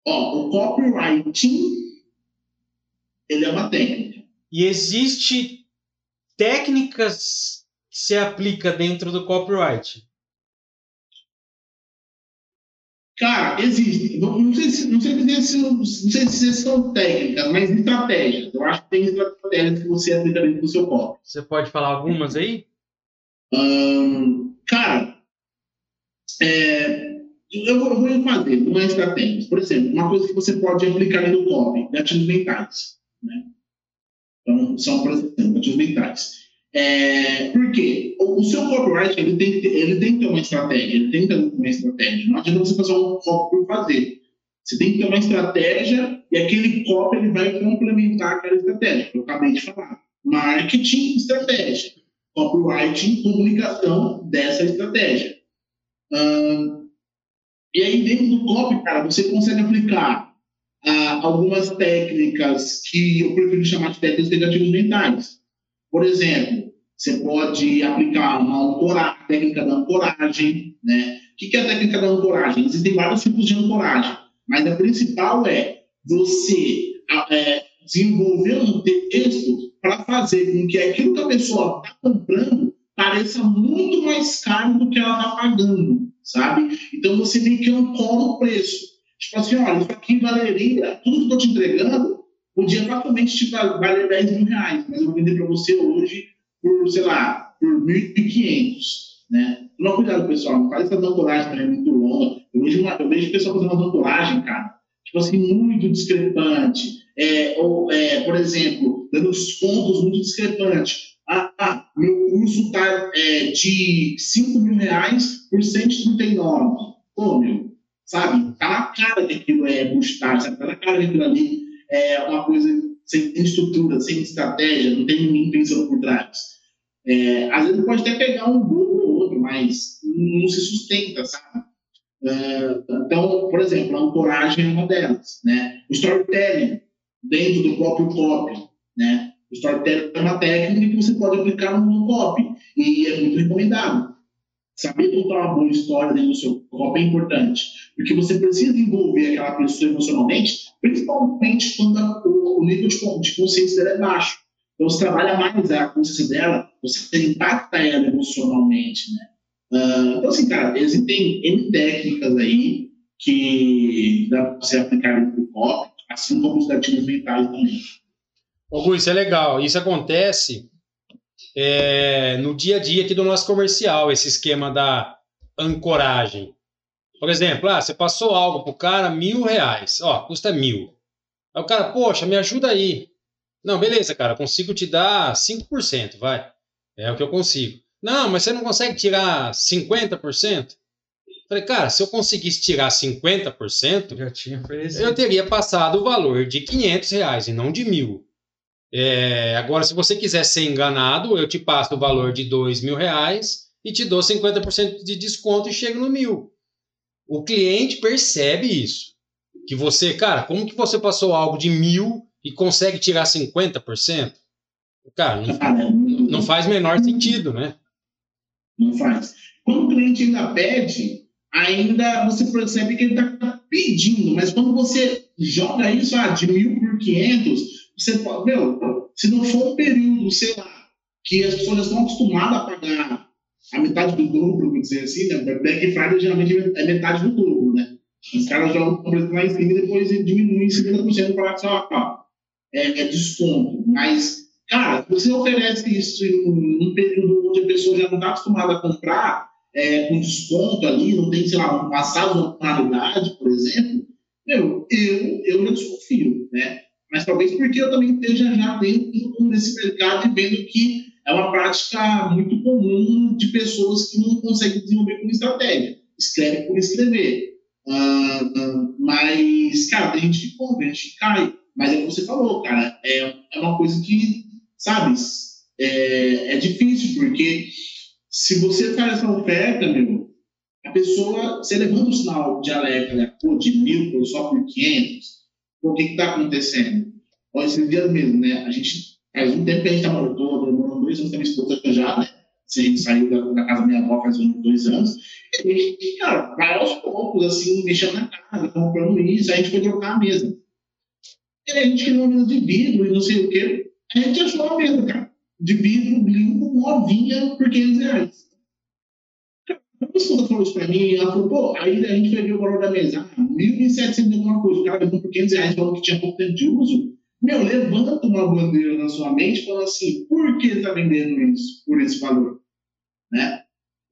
Ó, o copywriting ele é uma técnica. E existe técnicas que se aplica dentro do copyright. Cara, existe. Não, não, sei se, não, sei se, não sei se são técnicas, mas estratégias. Eu acho que tem estratégias que você aplica dentro do seu corpo. Você pode falar algumas aí? Hum, cara, é, eu, vou, eu vou fazer uma estratégia. Por exemplo, uma coisa que você pode aplicar no copy, gatilhos mentais. Né? Então, são, por exemplo, gatilhos mentais. É, porque o, o, seu copyright ele tem, que ter, ele tem que ter uma estratégia, ele tem que ter uma estratégia. Não adianta você fazer um copy por fazer. Você tem que ter uma estratégia e aquele copy ele vai complementar aquela estratégia, que eu acabei de falar. Marketing, estratégia. Copywriting, comunicação dessa estratégia. Hum, e aí, dentro do copy, cara, você consegue aplicar ah, algumas técnicas que eu prefiro chamar de técnicas negativos mentais por exemplo, você pode aplicar uma ancoragem, técnica da ancoragem, né? O que é a técnica da ancoragem? Existem vários tipos de ancoragem, mas a principal é você é, desenvolver um texto para fazer com que aquilo que a pessoa está comprando pareça muito mais caro do que ela está pagando, sabe? Então você tem que ancorar o preço. Tipo assim, olha, isso aqui valeria, tudo que estou te entregando podia facilmente te valer 10 mil reais, mas eu vou vender para você hoje por, sei lá, por 1.500, né? Toma cuidado, pessoal, não faz essa ancoragem também muito longa. Eu vejo, uma, eu vejo pessoal fazendo uma ancoragem, cara, tipo assim, muito discrepante. É, ou, é, por exemplo, dando descontos muito discrepantes. Ah, ah meu curso está é, de 5 mil reais por 139. Pô, meu, sabe? Tá na cara que aquilo é boostar, sabe? Tá na cara que aquilo ali é uma coisa sem estrutura, sem estratégia, não tem ninguém pensando por trás. É, às vezes pode até pegar um grupo ou outro, mas não se sustenta, sabe? É, então, por exemplo, a ancoragem é uma delas, né? O storytelling dentro do próprio copy, né? O storytelling é uma técnica que você pode aplicar no copy e é muito recomendado. Saber contar uma boa história dentro do seu copo é importante, porque você precisa envolver aquela pessoa emocionalmente, principalmente quando o, nível de, consciência dela é baixo. Então, você trabalha mais a consciência dela, você impacta ela emocionalmente, né? Uh, então, assim, cara, existem N técnicas aí que dá para você aplicar no copo, assim como os gatilhos mentais também. Ô, isso é legal. Isso acontece é, no dia a dia aqui do nosso comercial, esse esquema da ancoragem. Por exemplo, ah, você passou algo para o cara, mil reais, ó, custa mil. Aí o cara, poxa, me ajuda aí. Não, beleza, cara, consigo te dar 5%, vai. É o que eu consigo. Não, mas você não consegue tirar 50%? Falei, cara, se eu conseguisse tirar 50%, Já tinha eu teria passado o valor de 500 reais e não de mil. É, agora, se você quiser ser enganado, eu te passo o valor de dois mil reais e te dou 50% de desconto e chego no mil. O cliente percebe isso. Que você, cara, como que você passou algo de mil e consegue tirar 50%? Cara, não, não faz menor sentido, né? Não faz. Quando o cliente ainda pede, ainda você percebe que ele está pedindo, mas quando você joga isso ah, de mil por quinhentos, você pode, meu, se não for um período, sei lá, que as pessoas estão acostumadas a pagar a metade do dobro, vamos dizer assim, né? Black Friday geralmente é metade do dobro, né? Os caras jogam o preço lá em cima e depois diminuem 50% para só, ó, é, é desconto. Mas, cara, você oferece isso em um período onde a pessoa já não está acostumada a comprar é, com desconto ali, não tem, sei lá, uma sazonalidade, por exemplo, meu, eu, eu não desconfio, né? mas talvez porque eu também esteja já dentro desse mercado e vendo que é uma prática muito comum de pessoas que não conseguem desenvolver com estratégia. Escreve por escrever. Uh, uh, mas, cara, a gente compra, a gente cai. Mas é o que você falou, cara, é, é uma coisa que, sabe, é, é difícil, porque se você faz essa oferta, meu, a pessoa, você levanta o sinal de alerta, né? Pô, de mil, só por 500, o que está acontecendo? Olha, esses dias mesmo, né? A gente faz um tempo que a gente está morando, morando dois anos com a minha esposa já, né? A gente saiu da, da, casa da minha avó faz uns dois anos. E a cara, vai aos poucos, assim, mexendo na casa, comprando isso. Aí a gente foi trocar a mesa. E a gente queria uma mesa de vidro e não sei o quê. A gente achou uma mesa, cara, de vidro limpo, novinha, por 500 reais. A pessoa falou isso pra mim, ela falou, pô, aí a gente foi ver o valor da mesa, ah, 1.700 alguma coisa, o cara levou por 500 reais, falou que tinha pouco tempo de uso. Meu, levanta uma bandeira na sua mente e fala assim, por que está vendendo isso, por esse valor? Né?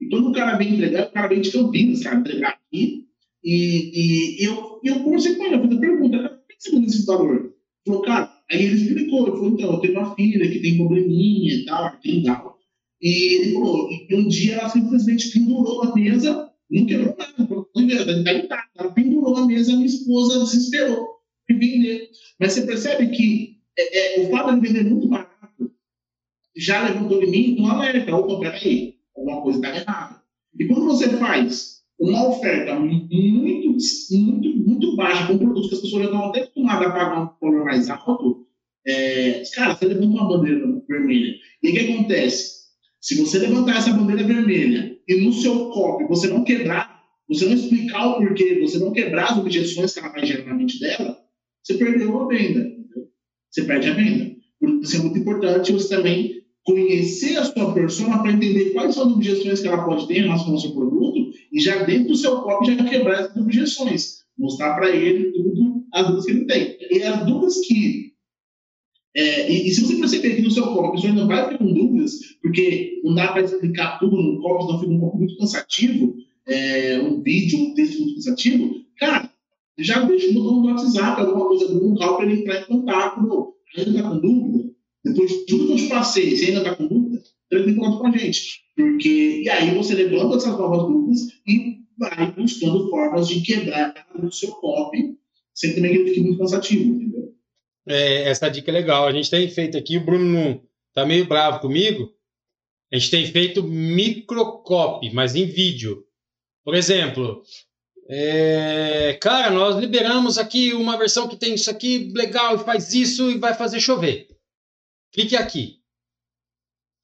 E quando o cara vem entregar, o cara vem de Campinas, cara, entregar aqui, e, e eu, eu conversei com ele, eu fiz a pergunta, por que você vende esse valor? Falou, cara, aí ele explicou, ele falou, então, eu tenho uma filha que tem probleminha e tal, tem tal. E ele falou, e um dia ela simplesmente pendurou a mesa, não quebrou nada, ela pendurou a mesa, minha esposa desesperou e vender. Mas você percebe que é, é, o fato de vender muito barato já levantou em mim um alerta, opa, peraí, alguma coisa está errada. E quando você faz uma oferta muito, muito, muito baixa com produtos que as pessoas já estão até acostumadas a pagar um valor mais alto, é, cara, você levanta uma bandeira vermelha. E o que acontece? Se você levantar essa bandeira vermelha e no seu copy você não quebrar, você não explicar o porquê, você não quebrar as objeções que ela vai gerar na mente dela, você perdeu a venda. Entendeu? Você perde a venda. Por isso é muito importante você também conhecer a sua persona para entender quais são as objeções que ela pode ter em relação ao seu produto e já dentro do seu copy já quebrar essas objeções. Mostrar para ele tudo as dúvidas que ele tem. E as dúvidas que é, e, e, se você perceber que no seu corpo a pessoa não vai ficar com dúvidas, porque não dá para explicar tudo no corpo, senão fica um pouco muito cansativo, é, um vídeo, um texto muito cansativo, cara, já deixa no WhatsApp, alguma coisa do local para ele entrar em contato. Ainda está com dúvida? Depois de tudo que eu te passei, você ainda está com dúvida? Entre em contato com a gente. Porque, e aí você levanta essas novas dúvidas e vai buscando formas de quebrar o seu copy, sem também que ele fique muito cansativo, entendeu? É, essa dica é legal. A gente tem feito aqui, o Bruno tá meio bravo comigo. A gente tem feito microcopy, mas em vídeo. Por exemplo, é, cara, nós liberamos aqui uma versão que tem isso aqui, legal, e faz isso e vai fazer chover. Clique aqui.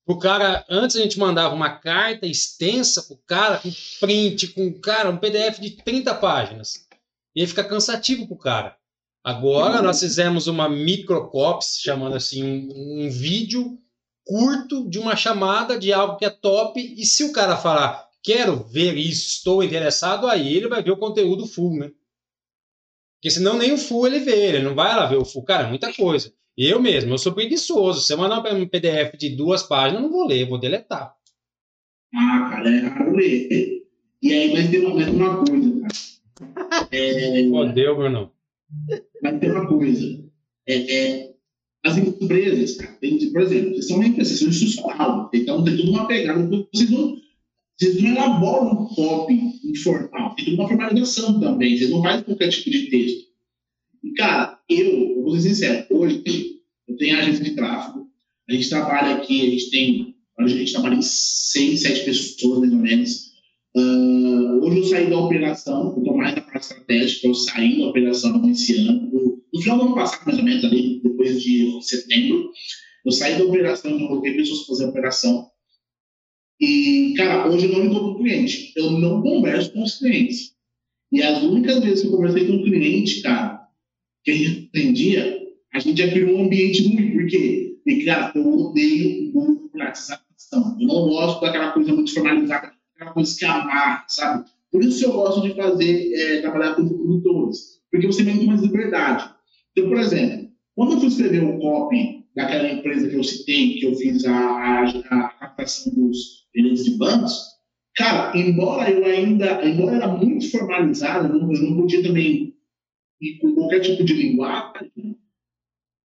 O cara, antes a gente mandava uma carta extensa pro cara, com print, com cara, um PDF de 30 páginas. E aí fica cansativo pro cara. Agora nós fizemos uma microcopy, chamando assim, um, um vídeo curto de uma chamada de algo que é top. E se o cara falar, quero ver isso, estou interessado, aí ele vai ver o conteúdo full, né? Porque senão nem o full ele vê, ele não vai lá ver o full. Cara, é muita coisa. Eu mesmo, eu sou preguiçoso. Se eu mandar um PDF de duas páginas, eu não vou ler, vou deletar. Ah, cara, é raro ler. E aí, mas tem uma, uma coisa, cara. É, Fodeu, Bruno. Mas tem uma coisa. É, é, as empresas, cara, tem, por exemplo, vocês são uma empresa, vocês são institucional, então tem tudo uma pegada. Vocês não, vocês não elaboram um copy informal, tem uma formalização também. Vocês não fazem qualquer tipo de texto. E, cara, eu, eu vou ser sincero, hoje eu tenho agência de tráfego, a gente trabalha aqui, a gente tem, a gente trabalha em seis, sete pessoas, mais ou menos. Uh, hoje eu saí da operação, eu estou mais na parte estratégica, eu saí da operação esse ano, no, no final do ano passado, mais ou menos, ali, depois de setembro, eu saí da operação, eu coloquei pessoas para fazer a operação. E, cara, hoje eu não lido com cliente, eu não converso com os clientes. E as únicas vezes que eu conversei com um cliente, cara, que a gente entendia, a gente já criou um ambiente ruim. Por quê? Porque, cara, eu odeio burocratização. Eu não gosto daquela coisa muito formalizada, aquela coisa que amarra, sabe? Por isso eu gosto de fazer, é, trabalhar com produtores, porque você tem muito mais liberdade. Então, por exemplo, quando eu fui escrever um copy daquela empresa que eu citei, que eu fiz a, a, a captação dos gerentes de bancos, cara, embora eu ainda, embora era muito formalizado, eu não, eu não podia também e com qualquer tipo de linguagem,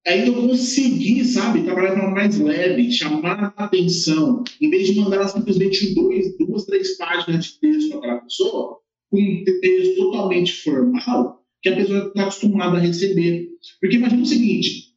aí eu consegui, sabe, trabalhar de forma mais leve, chamar a atenção, em vez de mandar simplesmente dois, duas, três páginas de texto para aquela pessoa, com um texto totalmente formal, que a pessoa está acostumada a receber. Porque imagina o seguinte,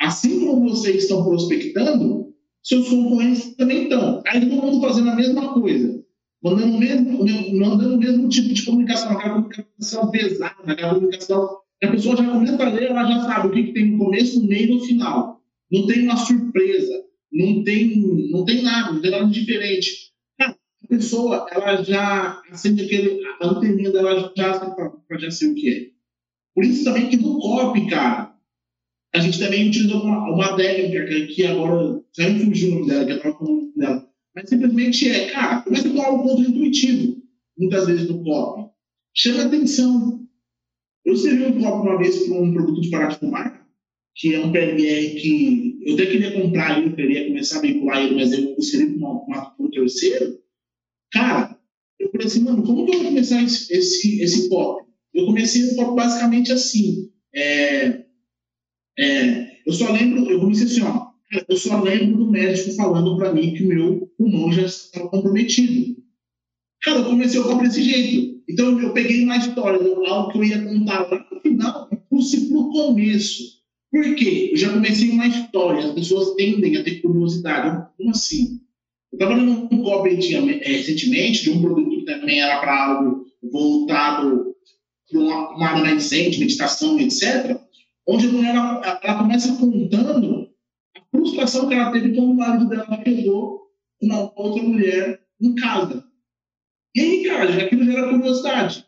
assim como vocês estão prospectando, seus concorrentes também estão. Aí todo mundo fazendo a mesma coisa mandando o mesmo, mandando o mesmo tipo de comunicação, aquela comunicação pesada, aquela comunicação a pessoa já começa a ler, ela já sabe o que, que tem no começo, no meio e no final. Não tem uma surpresa, não tem, não tem nada, não tem nada diferente. a pessoa, ela já acende aquele, a anteninha dela já para já ser o que é. Por isso também que no copy, cara, a gente também utilizou uma, uma técnica que agora, já me fugiu o nome dela, que eu estava falando dela, mas simplesmente é, cara, começa com algo ponto intuitivo, muitas vezes no copy. Chama atenção. Eu escrevi um copy uma vez para um produto de parar de fumar, que é um PLR que eu até queria comprar ele, eu queria começar a vincular ele, mas eu escrevi para um terceiro. Cara, eu falei assim, mano, como que eu vou começar esse, esse, esse copy? Eu comecei o copy basicamente assim. É, é, eu só lembro, eu comecei assim, ó, eu só lembro do médico falando para mim que o meu pulmão já estava comprometido. Cara, eu comecei a orar desse jeito. Então eu peguei uma história, algo que eu ia contar lá no final, trouxe para o começo. Por quê? Eu já comecei uma história, as pessoas tendem a ter curiosidade. Como assim? Eu estava num copo recentemente de um produto que também era para algo voltado para uma, uma área meditação, etc., onde a mulher ela, ela começa contando frustração que ela teve quando o marido dela pegou uma outra mulher em casa. E aí, cara, aquilo gera curiosidade.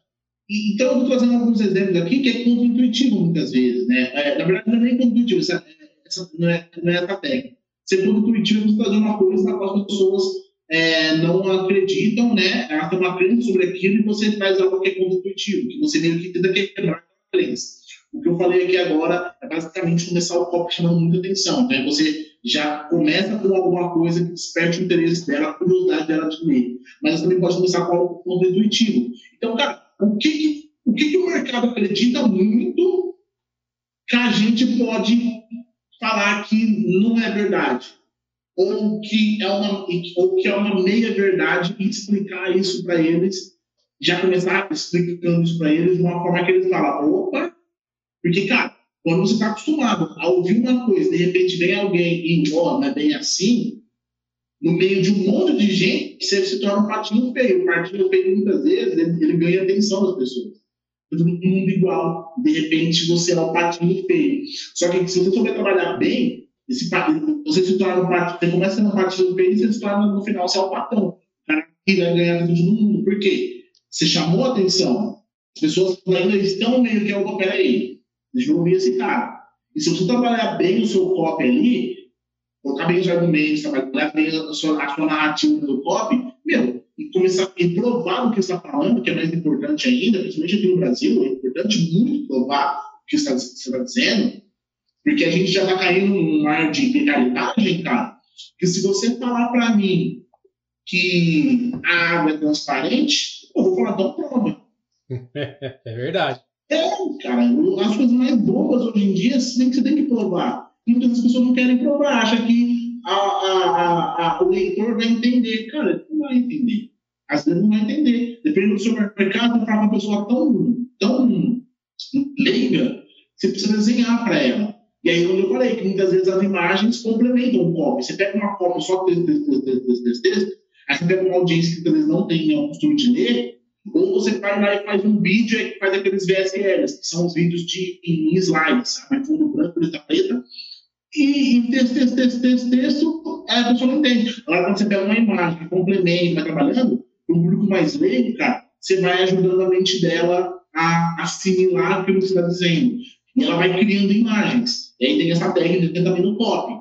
E, então, eu estou trazendo alguns exemplos aqui que é contra-intuitivo muitas vezes. Né? É, na verdade, não é nem contra-intuitivo, essa, essa, não, é, não é essa técnica. Ser contra-intuitivo é você trazer uma coisa na qual as pessoas é, não acreditam, né? elas têm uma crença sobre aquilo e você traz algo que é contra-intuitivo, que você meio que tenta quebrar a crença. O que eu falei aqui agora é basicamente começar o copo chamando muita atenção. Né? Você já começa com alguma coisa que desperte o interesse dela, a curiosidade dela de ler. Mas também pode começar com algo intuitivo. Então, cara, o que, o que, que o mercado acredita muito que a gente pode falar que não é verdade. Ou que é uma, ou que é uma meia verdade e explicar isso para eles, já começar explicando isso para eles de uma forma que eles falam, opa, porque, cara, quando você está acostumado a ouvir uma coisa, de repente vem alguém e, ó, oh, não é bem assim, no meio de um monte de gente, você se torna um patinho feio. O patinho feio, muitas vezes, ele, ele ganha atenção das pessoas. Todo mundo igual. De repente, você é um patinho feio. Só que se você souber trabalhar bem, esse patinho, você se torna um patinho, você começa sendo um patinho feio e você se torna, no final, você é um patão. O cara que vai ganhar de todo mundo. Por quê? Você chamou a atenção. As pessoas ainda estão meio que, opa, peraí, deixa eu cara. E se você trabalhar bem o seu copy ali, colocar bem os argumentos, trabalhar bem a sua, a sua narrativa do copy, meu, e começar a provar o que está falando, que é mais importante ainda, principalmente aqui no Brasil, é importante muito provar o que você está dizendo, porque a gente já está caindo num mar de ilegalidade, cara, que se você falar para mim que a água é transparente, eu vou falar, então prova. É verdade. É, cara, as coisas mais bobas hoje em dia você tem que, provar. Muitas pessoas não querem provar, acham que a, a, a, o leitor vai entender. Cara, não vai entender. Às vezes não vai entender. Dependendo do seu mercado, para uma pessoa tão, tão leiga, você precisa desenhar para ela. E aí, onde eu falei que muitas vezes as imagens complementam o copy. Você pega uma copy só texto, texto, texto, texto, texto, texto, aí você pega uma audiência que vezes não tem o costume de ler, ou você vai lá e faz um vídeo e faz aqueles VSLs, que são os vídeos de, em slides, sabe? Fundo branco, letra preta. E, e texto, texto, texto, texto, texto, a pessoa não entende. Agora, quando você pega uma imagem que complementa, vai trabalhando, o público mais leigo, cara, você vai ajudando a mente dela a assimilar aquilo que você está dizendo. E ela vai criando imagens. E aí tem essa técnica também no top.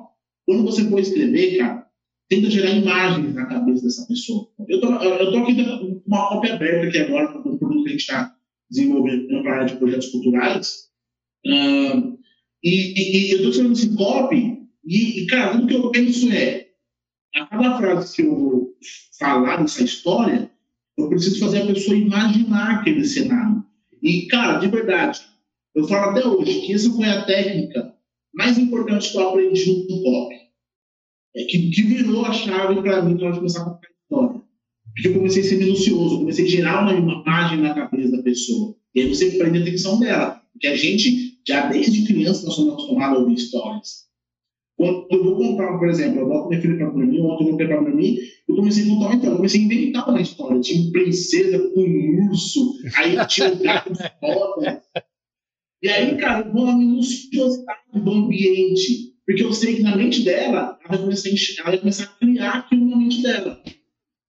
Quando você for escrever, cara, tenta gerar imagens na cabeça dessa pessoa. Eu tô aqui com uma cópia aberta aqui agora, com o produto que a gente está desenvolvendo para a área de projetos culturais. Uh, e, e, e, eu estou escrevendo esse copy, e, e, cara, tudo que eu penso é, a cada frase que eu vou falar dessa história, eu preciso fazer a pessoa imaginar aquele cenário. E, cara, de verdade, eu falo até hoje que essa foi a técnica mais importante que eu aprendi no copy é, que, que virou a chave para mim para começar a contar história. Porque eu comecei a ser minucioso, comecei a gerar uma imagem na cabeça da pessoa. E aí você prende a atenção dela. Porque a gente, já desde criança, nós somos acostumados a ouvir histórias. Quando eu vou contar, por exemplo, eu boto minha filha para mim, eu vou para mim, eu comecei a contar uma história, eu comecei a inventar uma história. Tinha uma princesa com um urso, aí tinha um gato de foda. E aí, cara, na minuciosidade do ambiente. Porque eu sei que na mente dela, ela vai começar a, ela vai começar a criar aquilo na mente dela.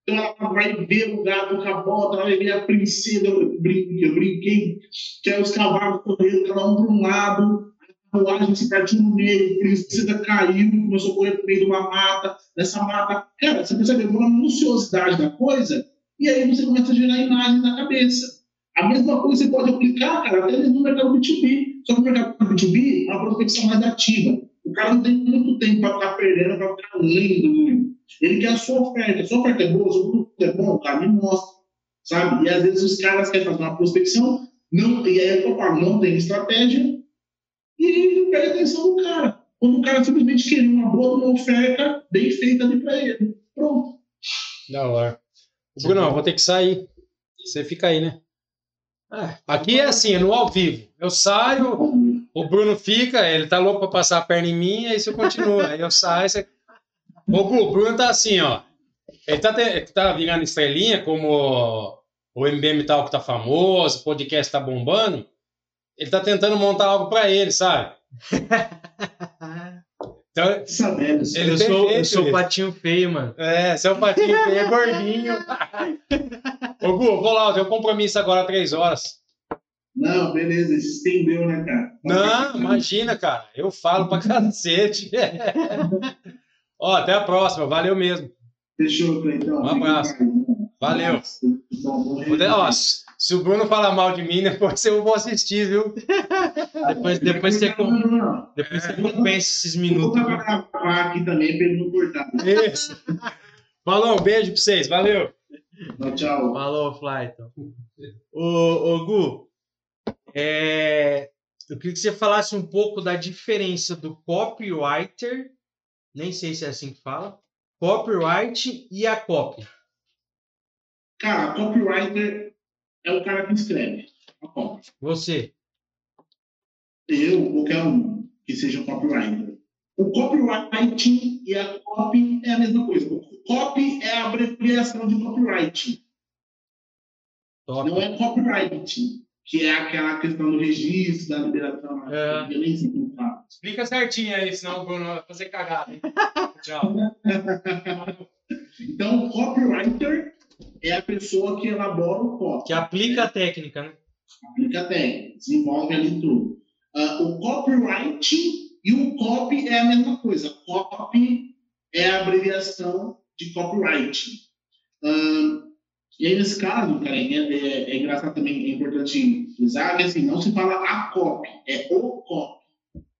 Então ela vai ver o gato com a bota, ela vai ver a princesa, eu brinquei, eu brinquei que é os cavalos correndo, cada um para um lado, a carruagem se partiu no meio, a princesa caiu, começou a correr no meio de uma mata, nessa mata. Cara, você percebe uma minuciosidade da coisa, e aí você começa a gerar imagens na cabeça. A mesma coisa você pode aplicar, cara, até no mercado B2B. Só que o mercado B2B é uma prospecção mais ativa. O cara não tem muito tempo para ficar perdendo, para ficar lendo muito. Ele quer a sua oferta. A sua oferta é boa, o seu produto é bom, o cara me mostra. Sabe? E às vezes os caras querem fazer uma prospecção, não, e aí é eu falo, não tem estratégia, e não pega atenção do cara. Quando o cara simplesmente queria uma boa uma oferta bem feita ali para ele. Pronto. Da hora. Bruno, vou ter que sair. Você fica aí, né? É, aqui é assim, no ao vivo. Eu saio, o Bruno fica, ele tá louco para passar a perna em mim, aí você continua. aí eu saio. Você... O, o Bruno tá assim, ó. Ele tá, te, tá virando estrelinha, como o MBM tal que tá famoso, o podcast tá bombando. Ele tá tentando montar algo para ele, sabe? Então, Sabemos. Ele eu sou, eu sou o patinho feio, mano. É, seu patinho feio é gordinho. Ô, Gu, vou lá, eu tenho um compromisso agora às três horas. Não, beleza, se estendeu, né, cara? Não, imagina, cara. Eu falo pra cacete. Ó, até a próxima. Valeu mesmo. Fechou, Cleitão. Um abraço. Valeu. Ó, se o Bruno falar mal de mim, depois eu vou assistir, viu? depois, depois você, com... depois você compensa esses minutos. Eu vou gravar aqui também pra ele não cortar. Isso. Falou, um beijo pra vocês. Valeu. Tchau, tchau. Falou, Flyton. Ô, ô, Gu, É, eu queria que você falasse um pouco da diferença do copywriter, nem sei se é assim que fala, copyright e a copy. Cara, copywriter é o cara que escreve a copy. Você. Eu, qualquer um que seja copywriter. O copywriting e a copy é a mesma coisa. O copy é a abreviação de copywriting. Top. Não é copywriting, que é aquela questão do registro, da liberação. É. Eu nem sei como fala. Explica certinho aí, senão o Bruno vai fazer cagada. hein? Tchau. Então, o copywriter é a pessoa que elabora o copy. Que aplica a técnica, né? aplica técnica, desenvolve ali tudo. Ah, o copywriting e o copy é a mesma coisa. Copy é a abreviação de copywriting. Ah, e aí, nesse caso, cara, é, é- é engraçado também, é importante frisar que assim, não se fala a copy, é o copy.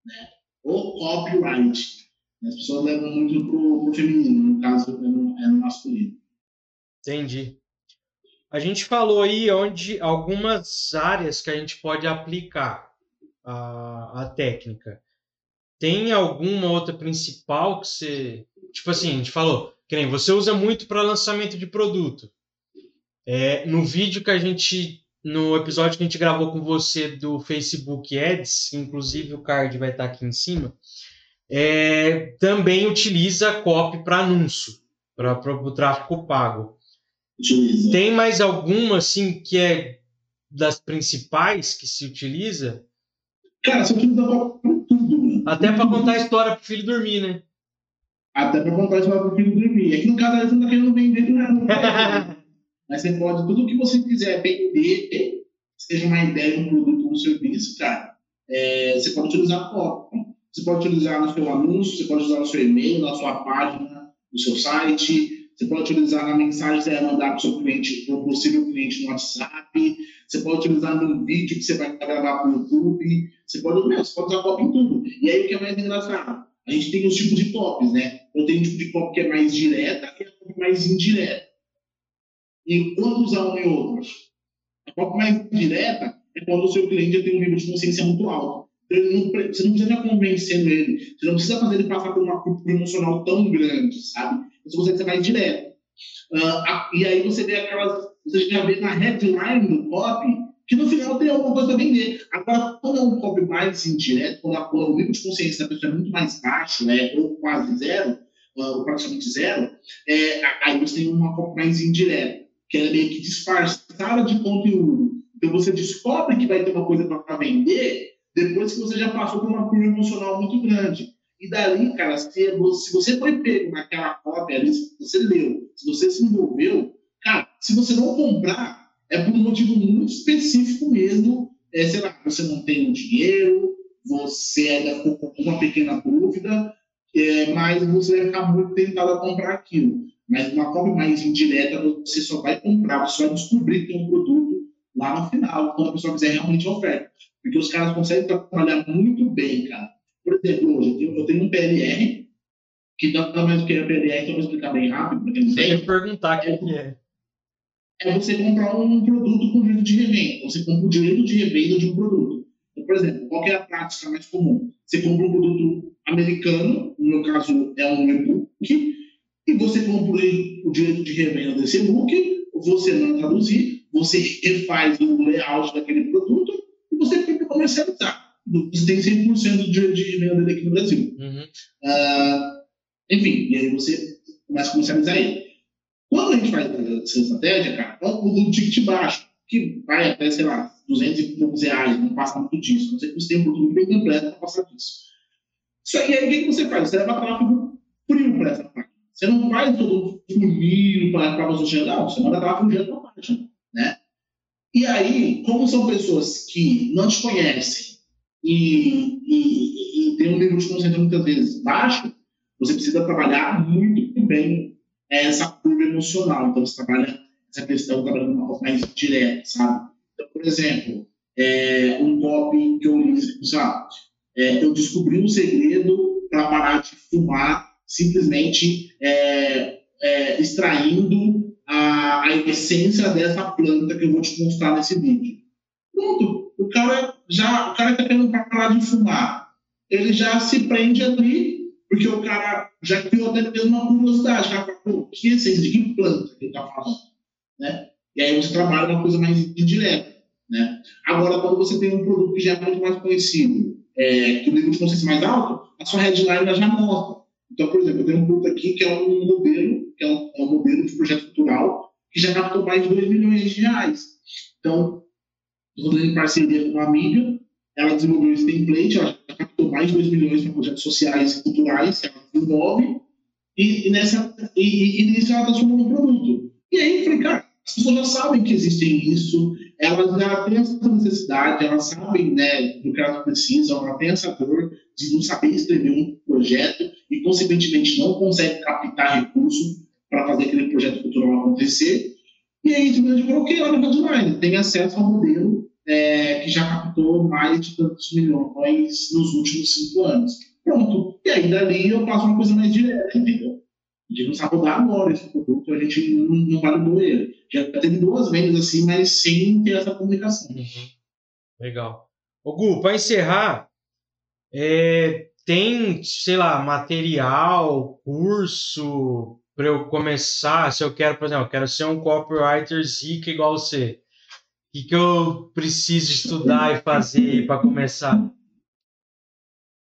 Né? O copyright. As pessoas levam muito pro, pro feminino, no caso, é no, é no masculino. Entendi. A gente falou aí onde algumas áreas que a gente pode aplicar a, a técnica. Tem alguma outra principal que você. Tipo assim, a gente falou, que nem você usa muito para lançamento de produto. É, no vídeo que a gente. No episódio que a gente gravou com você do Facebook Ads, inclusive o card vai estar aqui em cima, é, também utiliza copy para anúncio, para o tráfego pago. Utiliza. Tem mais alguma, assim, que é das principais que se utiliza? Cara, você utiliza para tudo, né? Até para contar a história pro filho dormir, né? Até para contar isso para o filho dormir. É que no caso, vezes, não tá querendo vender nada. Mas você pode, tudo que você quiser vender, seja uma ideia, um produto um serviço, cara, é, você pode utilizar copy. Você pode utilizar no seu anúncio, você pode usar no seu e-mail, na sua página, no seu site, você pode utilizar na mensagem que você vai mandar para o seu cliente, para o possível cliente no WhatsApp, você pode utilizar no vídeo que você vai gravar para o YouTube, você pode, meu, você pode usar copy em tudo. E aí o que é mais engraçado? A gente tem os tipos de copies, né? Eu tenho um tipo de copy que é mais direta e a copy mais indireta. E quando usar um e outro? A copy mais direta é quando o seu cliente já tem um nível de consciência muito alto. Ele não você não precisa ficar convencendo ele, você não precisa fazer ele passar por uma culpa emocional tão grande, sabe? Você consegue mais direto. Ah, a- e aí você vê aquelas. Você já vê na headline do copy que no final tem alguma coisa para vender. Agora, quando é um copy mais indireto, quando, a- o nível de consciência da pessoa é muito mais baixo, né, ou quase zero, ah, ou praticamente zero, é, a- aí você tem uma copy mais indireta, que é meio que disfarçada de conteúdo. Então você descobre que vai ter uma coisa para vender depois que você já passou por uma curva emocional muito grande. E dali, cara, se você, se você foi pego naquela cópia ali, se você leu, se você se envolveu, cara, se você não comprar, é por um motivo muito específico mesmo. É, sei lá, você não tem o dinheiro, você ainda ficou com uma pequena dúvida, é, mas você vai ficar muito tentado a comprar aquilo. Mas uma compra mais indireta, você só vai comprar, você só vai descobrir que tem um produto lá no final, quando a pessoa fizer realmente a oferta. Porque os caras conseguem trabalhar muito bem, cara. Por exemplo, hoje eu tenho, eu tenho um PLR, que nada mais do que é PLR, então eu vou explicar bem rápido, para quem não Eu tem. ia perguntar o que que é. É você comprar um produto com direito de revenda. Você compra o direito de revenda de um produto. Então, por exemplo, qual é a prática mais comum? Você compra um produto americano, no meu caso é um e-book, e você compra o direito de revenda desse e-book, você manda traduzir, você refaz o layout daquele produto e você tem que comercializar. Você tem 100% do direito de revenda aqui no Brasil. Uhum. Ah, enfim, e aí você começa a comercializar ele. Quando a gente faz essa estratégia, cara, é um produto ticket baixo, que vai até, sei lá, 200 e poucos reais, não passa muito disso. Não sei que você tem um produto bem completo para passar disso. Só que aí o que você faz? Você leva tráfego frio para essa página. Você não faz todo funil para você chegar, não. Você manda tráfego direto para página. Né? E aí, como são pessoas que não te conhecem e, e, e tem um nível de consciência muitas vezes baixo, você precisa trabalhar muito bem essa curva emocional. Então, você trabalha essa questão trabalhando uma forma mais direta, sabe? Então, por exemplo, é, um copy que eu li, sabe? É, eu descobri um segredo para parar de fumar simplesmente é, é, extraindo a, a essência dessa planta que eu vou te mostrar nesse vídeo. Pronto, o cara já, o cara que tá querendo parar de fumar, ele já se prende ali, porque o cara já criou até mesmo uma curiosidade, cara pô, que isso? De que planta que ele tá falando? Né? E aí você trabalha uma coisa mais indireta. Né? Agora, quando você tem um produto que já é muito mais conhecido, é, que o nível de consciência é mais alto, a sua headline já mostra. Então, por exemplo, eu tenho um produto aqui que é um modelo, que é um, é um modelo de projeto cultural, que já captou mais de 2 milhões de reais. Então, estou em parceria com uma amiga, ela desenvolveu esse template, ela já captou mais de 2 milhões para projetos sociais e culturais, ela desenvolve, e, e, nessa, e, e, e nisso ela transformou no produto. E aí, eu falei, cara, as pessoas já sabem que existem isso, elas já têm essa necessidade, elas sabem né, do que elas precisam, elas têm essa dor de não saber escrever um projeto e, consequentemente, não consegue captar recurso para fazer aquele projeto cultural acontecer. E aí, a gente falou, ok, olha Headline, tem acesso ao modelo é, que já captou mais de tantos milhões nos últimos cinco anos. Pronto. E aí, dali, eu faço uma coisa mais direta? Não sabe rodar agora esse produto, a gente não, não validou ele. Já teve duas vendas assim, mas sem ter essa comunicação. Uhum. Legal. Ô Gu, para encerrar, é, tem, sei lá, material, curso para eu começar? Se eu quero, por exemplo, eu quero ser um copywriter zica igual você. O que, que eu preciso estudar e fazer para começar?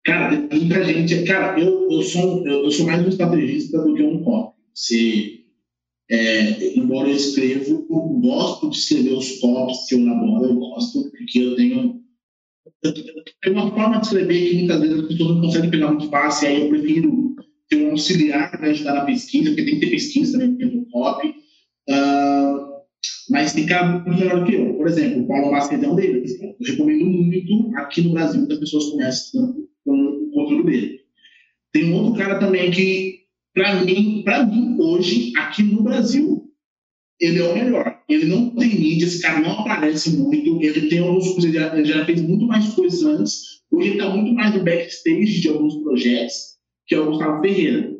Cara, muita gente. Cara, eu, eu, sou, eu, eu sou mais um estrategista do que um copy. Se, é, embora eu escrevo, eu gosto de escrever os copies que eu elaboro, eu gosto, porque eu tenho. Uma forma de escrever que muitas vezes as pessoas não conseguem pegar muito fácil, aí eu prefiro ter um auxiliar para ajudar na pesquisa, porque tem que ter pesquisa também dentro do copy. Uh, mas tem cara do que eu. Por exemplo, o Paulo Macedo é um deles. Eu recomendo muito aqui no Brasil que as pessoas conhecem tanto com o controle dele. Tem um outro cara também que, para mim, para mim, hoje, aqui no Brasil, ele é o melhor. Ele não tem mídia, esse cara não aparece muito, ele tem alguns ele já, ele já fez muito mais coisas antes. Hoje ele está muito mais no backstage de alguns projetos, que é o Gustavo Ferreira.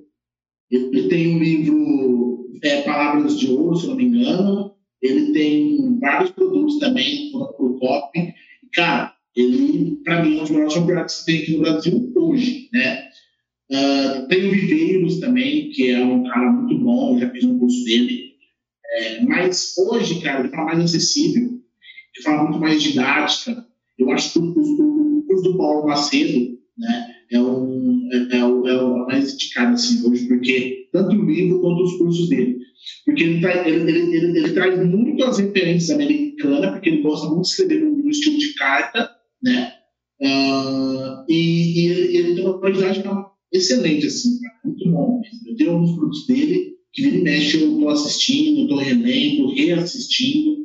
Ele tem um livro é, Palavras de Ouro, se não me engano. Ele tem vários produtos também por copy. Cara, ele, para mim, é um dos maiores campeonatos que tem aqui no Brasil hoje, né? Uh, tem o Viveiros também, que é um cara muito bom, eu já fiz um curso dele. É, mas hoje, cara, ele fala mais acessível, ele fala muito mais didática. Eu acho que o, o, o curso do Paulo Macedo, né, é, um, é, é, o, é o mais indicado assim hoje, porque tanto o livro quanto os cursos dele. Porque ele, traz, ele, ele, ele, ele traz referências americanas, porque ele gosta muito de escrever no estilo de carta, né? Uh, e, e ele, tem uma qualidade excelente, assim, muito bom. Eu tenho alguns produtos dele que vira mexe, eu estou assistindo, estou relendo, reassistindo.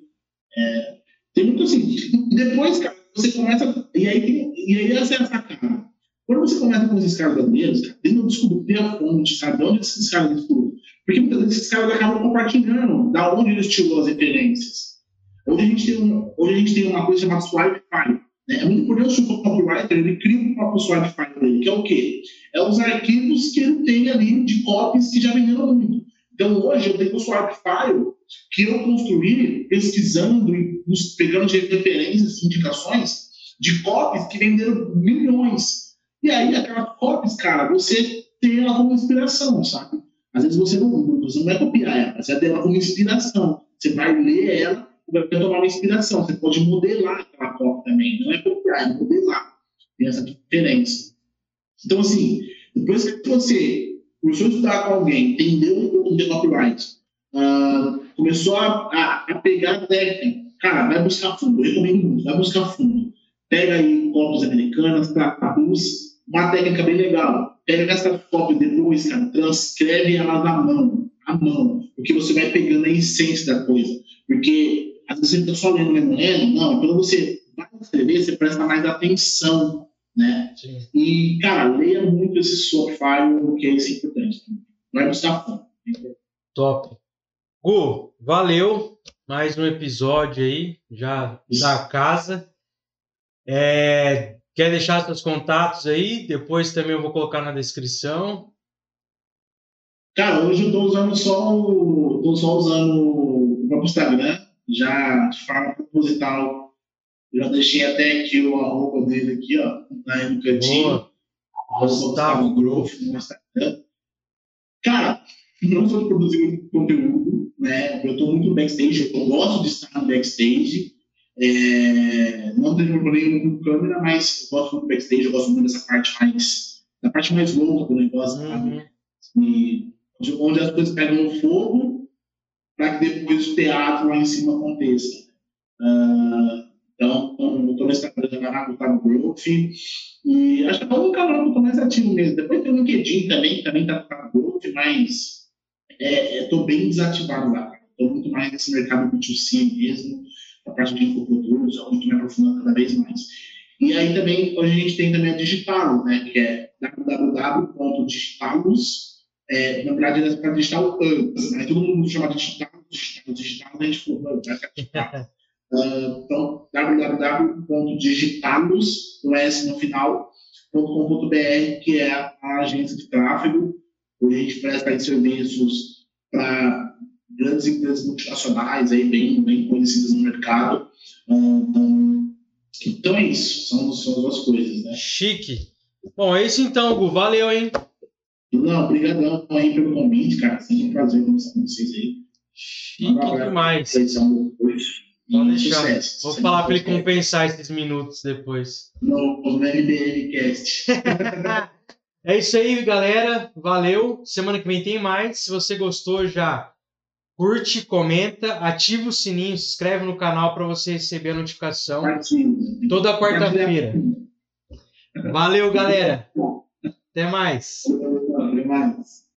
É, tem muito assim. Depois, cara, você começa. E aí, e aí essa é a sacada. Quando você começa com esses caras brasileiros, cara, tem que descobrir a fonte, sabe? De onde esses caras descobrem. Porque muitas vezes esses caras acabam compartilhando da onde eles tirou as referências. Hoje a gente tem, um, hoje a gente tem uma coisa chamada swipe file é muito curioso o copywriter, ele cria um próprio swipe file dele, que é o quê? É os arquivos que ele tem ali de copies que já venderam muito. Então, hoje, eu tenho um swipe file que eu construí pesquisando e pegando de referências, indicações de copies que venderam milhões. E aí, aquelas copies, cara, você tem ela como inspiração, sabe? Às vezes você não, você não vai copiar ela, você ter ela como inspiração. Você vai ler ela vai tomar uma inspiração. Você pode modelar aquela cópia também. Não é copiar, é modelar. Tem essa diferença. Então, assim, depois que você começou a estudar com alguém, entendeu um pouco de copyright, uh, começou a, a, a, pegar a técnica, cara, vai buscar fundo. Eu recomendo muito, vai buscar fundo. Pega aí cópias americanas, traduz, uma técnica bem legal. Pega essas cópias depois, cara, transcreve elas à mão, à mão, porque você vai pegando a essência da coisa. Porque às vezes você está só lendo, lendo, lendo. Não, quando você vai escrever, você presta mais atenção, né? Sim. E, cara, leia muito esse software, porque isso é importante. Vai buscar fonte. Top. Gu, valeu. Mais um episódio aí, já da casa. É, quer deixar seus contatos aí? Depois também eu vou colocar na descrição. Cara, hoje eu estou usando só o. tô só usando o próprio Instagram já de forma proposital Já deixei até aqui o arroba dele aqui, ó, aí no cantinho. Gustavo Growth no Instagram. Cara, não sou de produzir muito conteúdo, né? Eu estou muito backstage, eu gosto de estar no backstage. É, não tenho problema com câmera, mas eu gosto muito do backstage, eu gosto muito dessa parte mais, da parte mais louca do negócio, Uhum. E, onde as coisas pegam fogo para que depois o teatro lá em cima aconteça. Ah, então, eu estou no Instagram da Gustavo Growth e acho que é um canal que eu estou mais ativo mesmo. Depois tem o LinkedIn também, que também está com Growth, mas estou é, bem desativado lá. Estou muito mais nesse mercado B2C mesmo, a parte de infoprodutos, eu muito me aprofundando cada vez mais. E aí também, hoje a gente tem também a Digitalos, né, que é www.digitalos, é, na verdade, é digital antes, né, todo mundo chama de digital, digital, digital, a gente falou, vai ser digital. Uh, então, www.digitalos, com S no final, .com.br, que é a agência de tráfego, onde a gente presta serviços para grandes empresas multinacionais, aí bem, bem conhecidas no mercado. Uh, então é isso, são, são as duas coisas, né? Chique. Bom, é isso então, Gu. Valeu, hein? Não, obrigadão aí pelo convite, cara. Sempre um prazer conversar com vocês aí. Chique demais. Pode deixar. Sucesso. Vou falar para ele compensar esses minutos depois. No, no MBLcast. é isso aí, galera. Valeu. Semana que vem tem mais. Se você gostou, já curte, comenta, ativa o sininho, se inscreve no canal para você receber a notificação toda quarta-feira. Valeu, galera. Até mais. Até mais.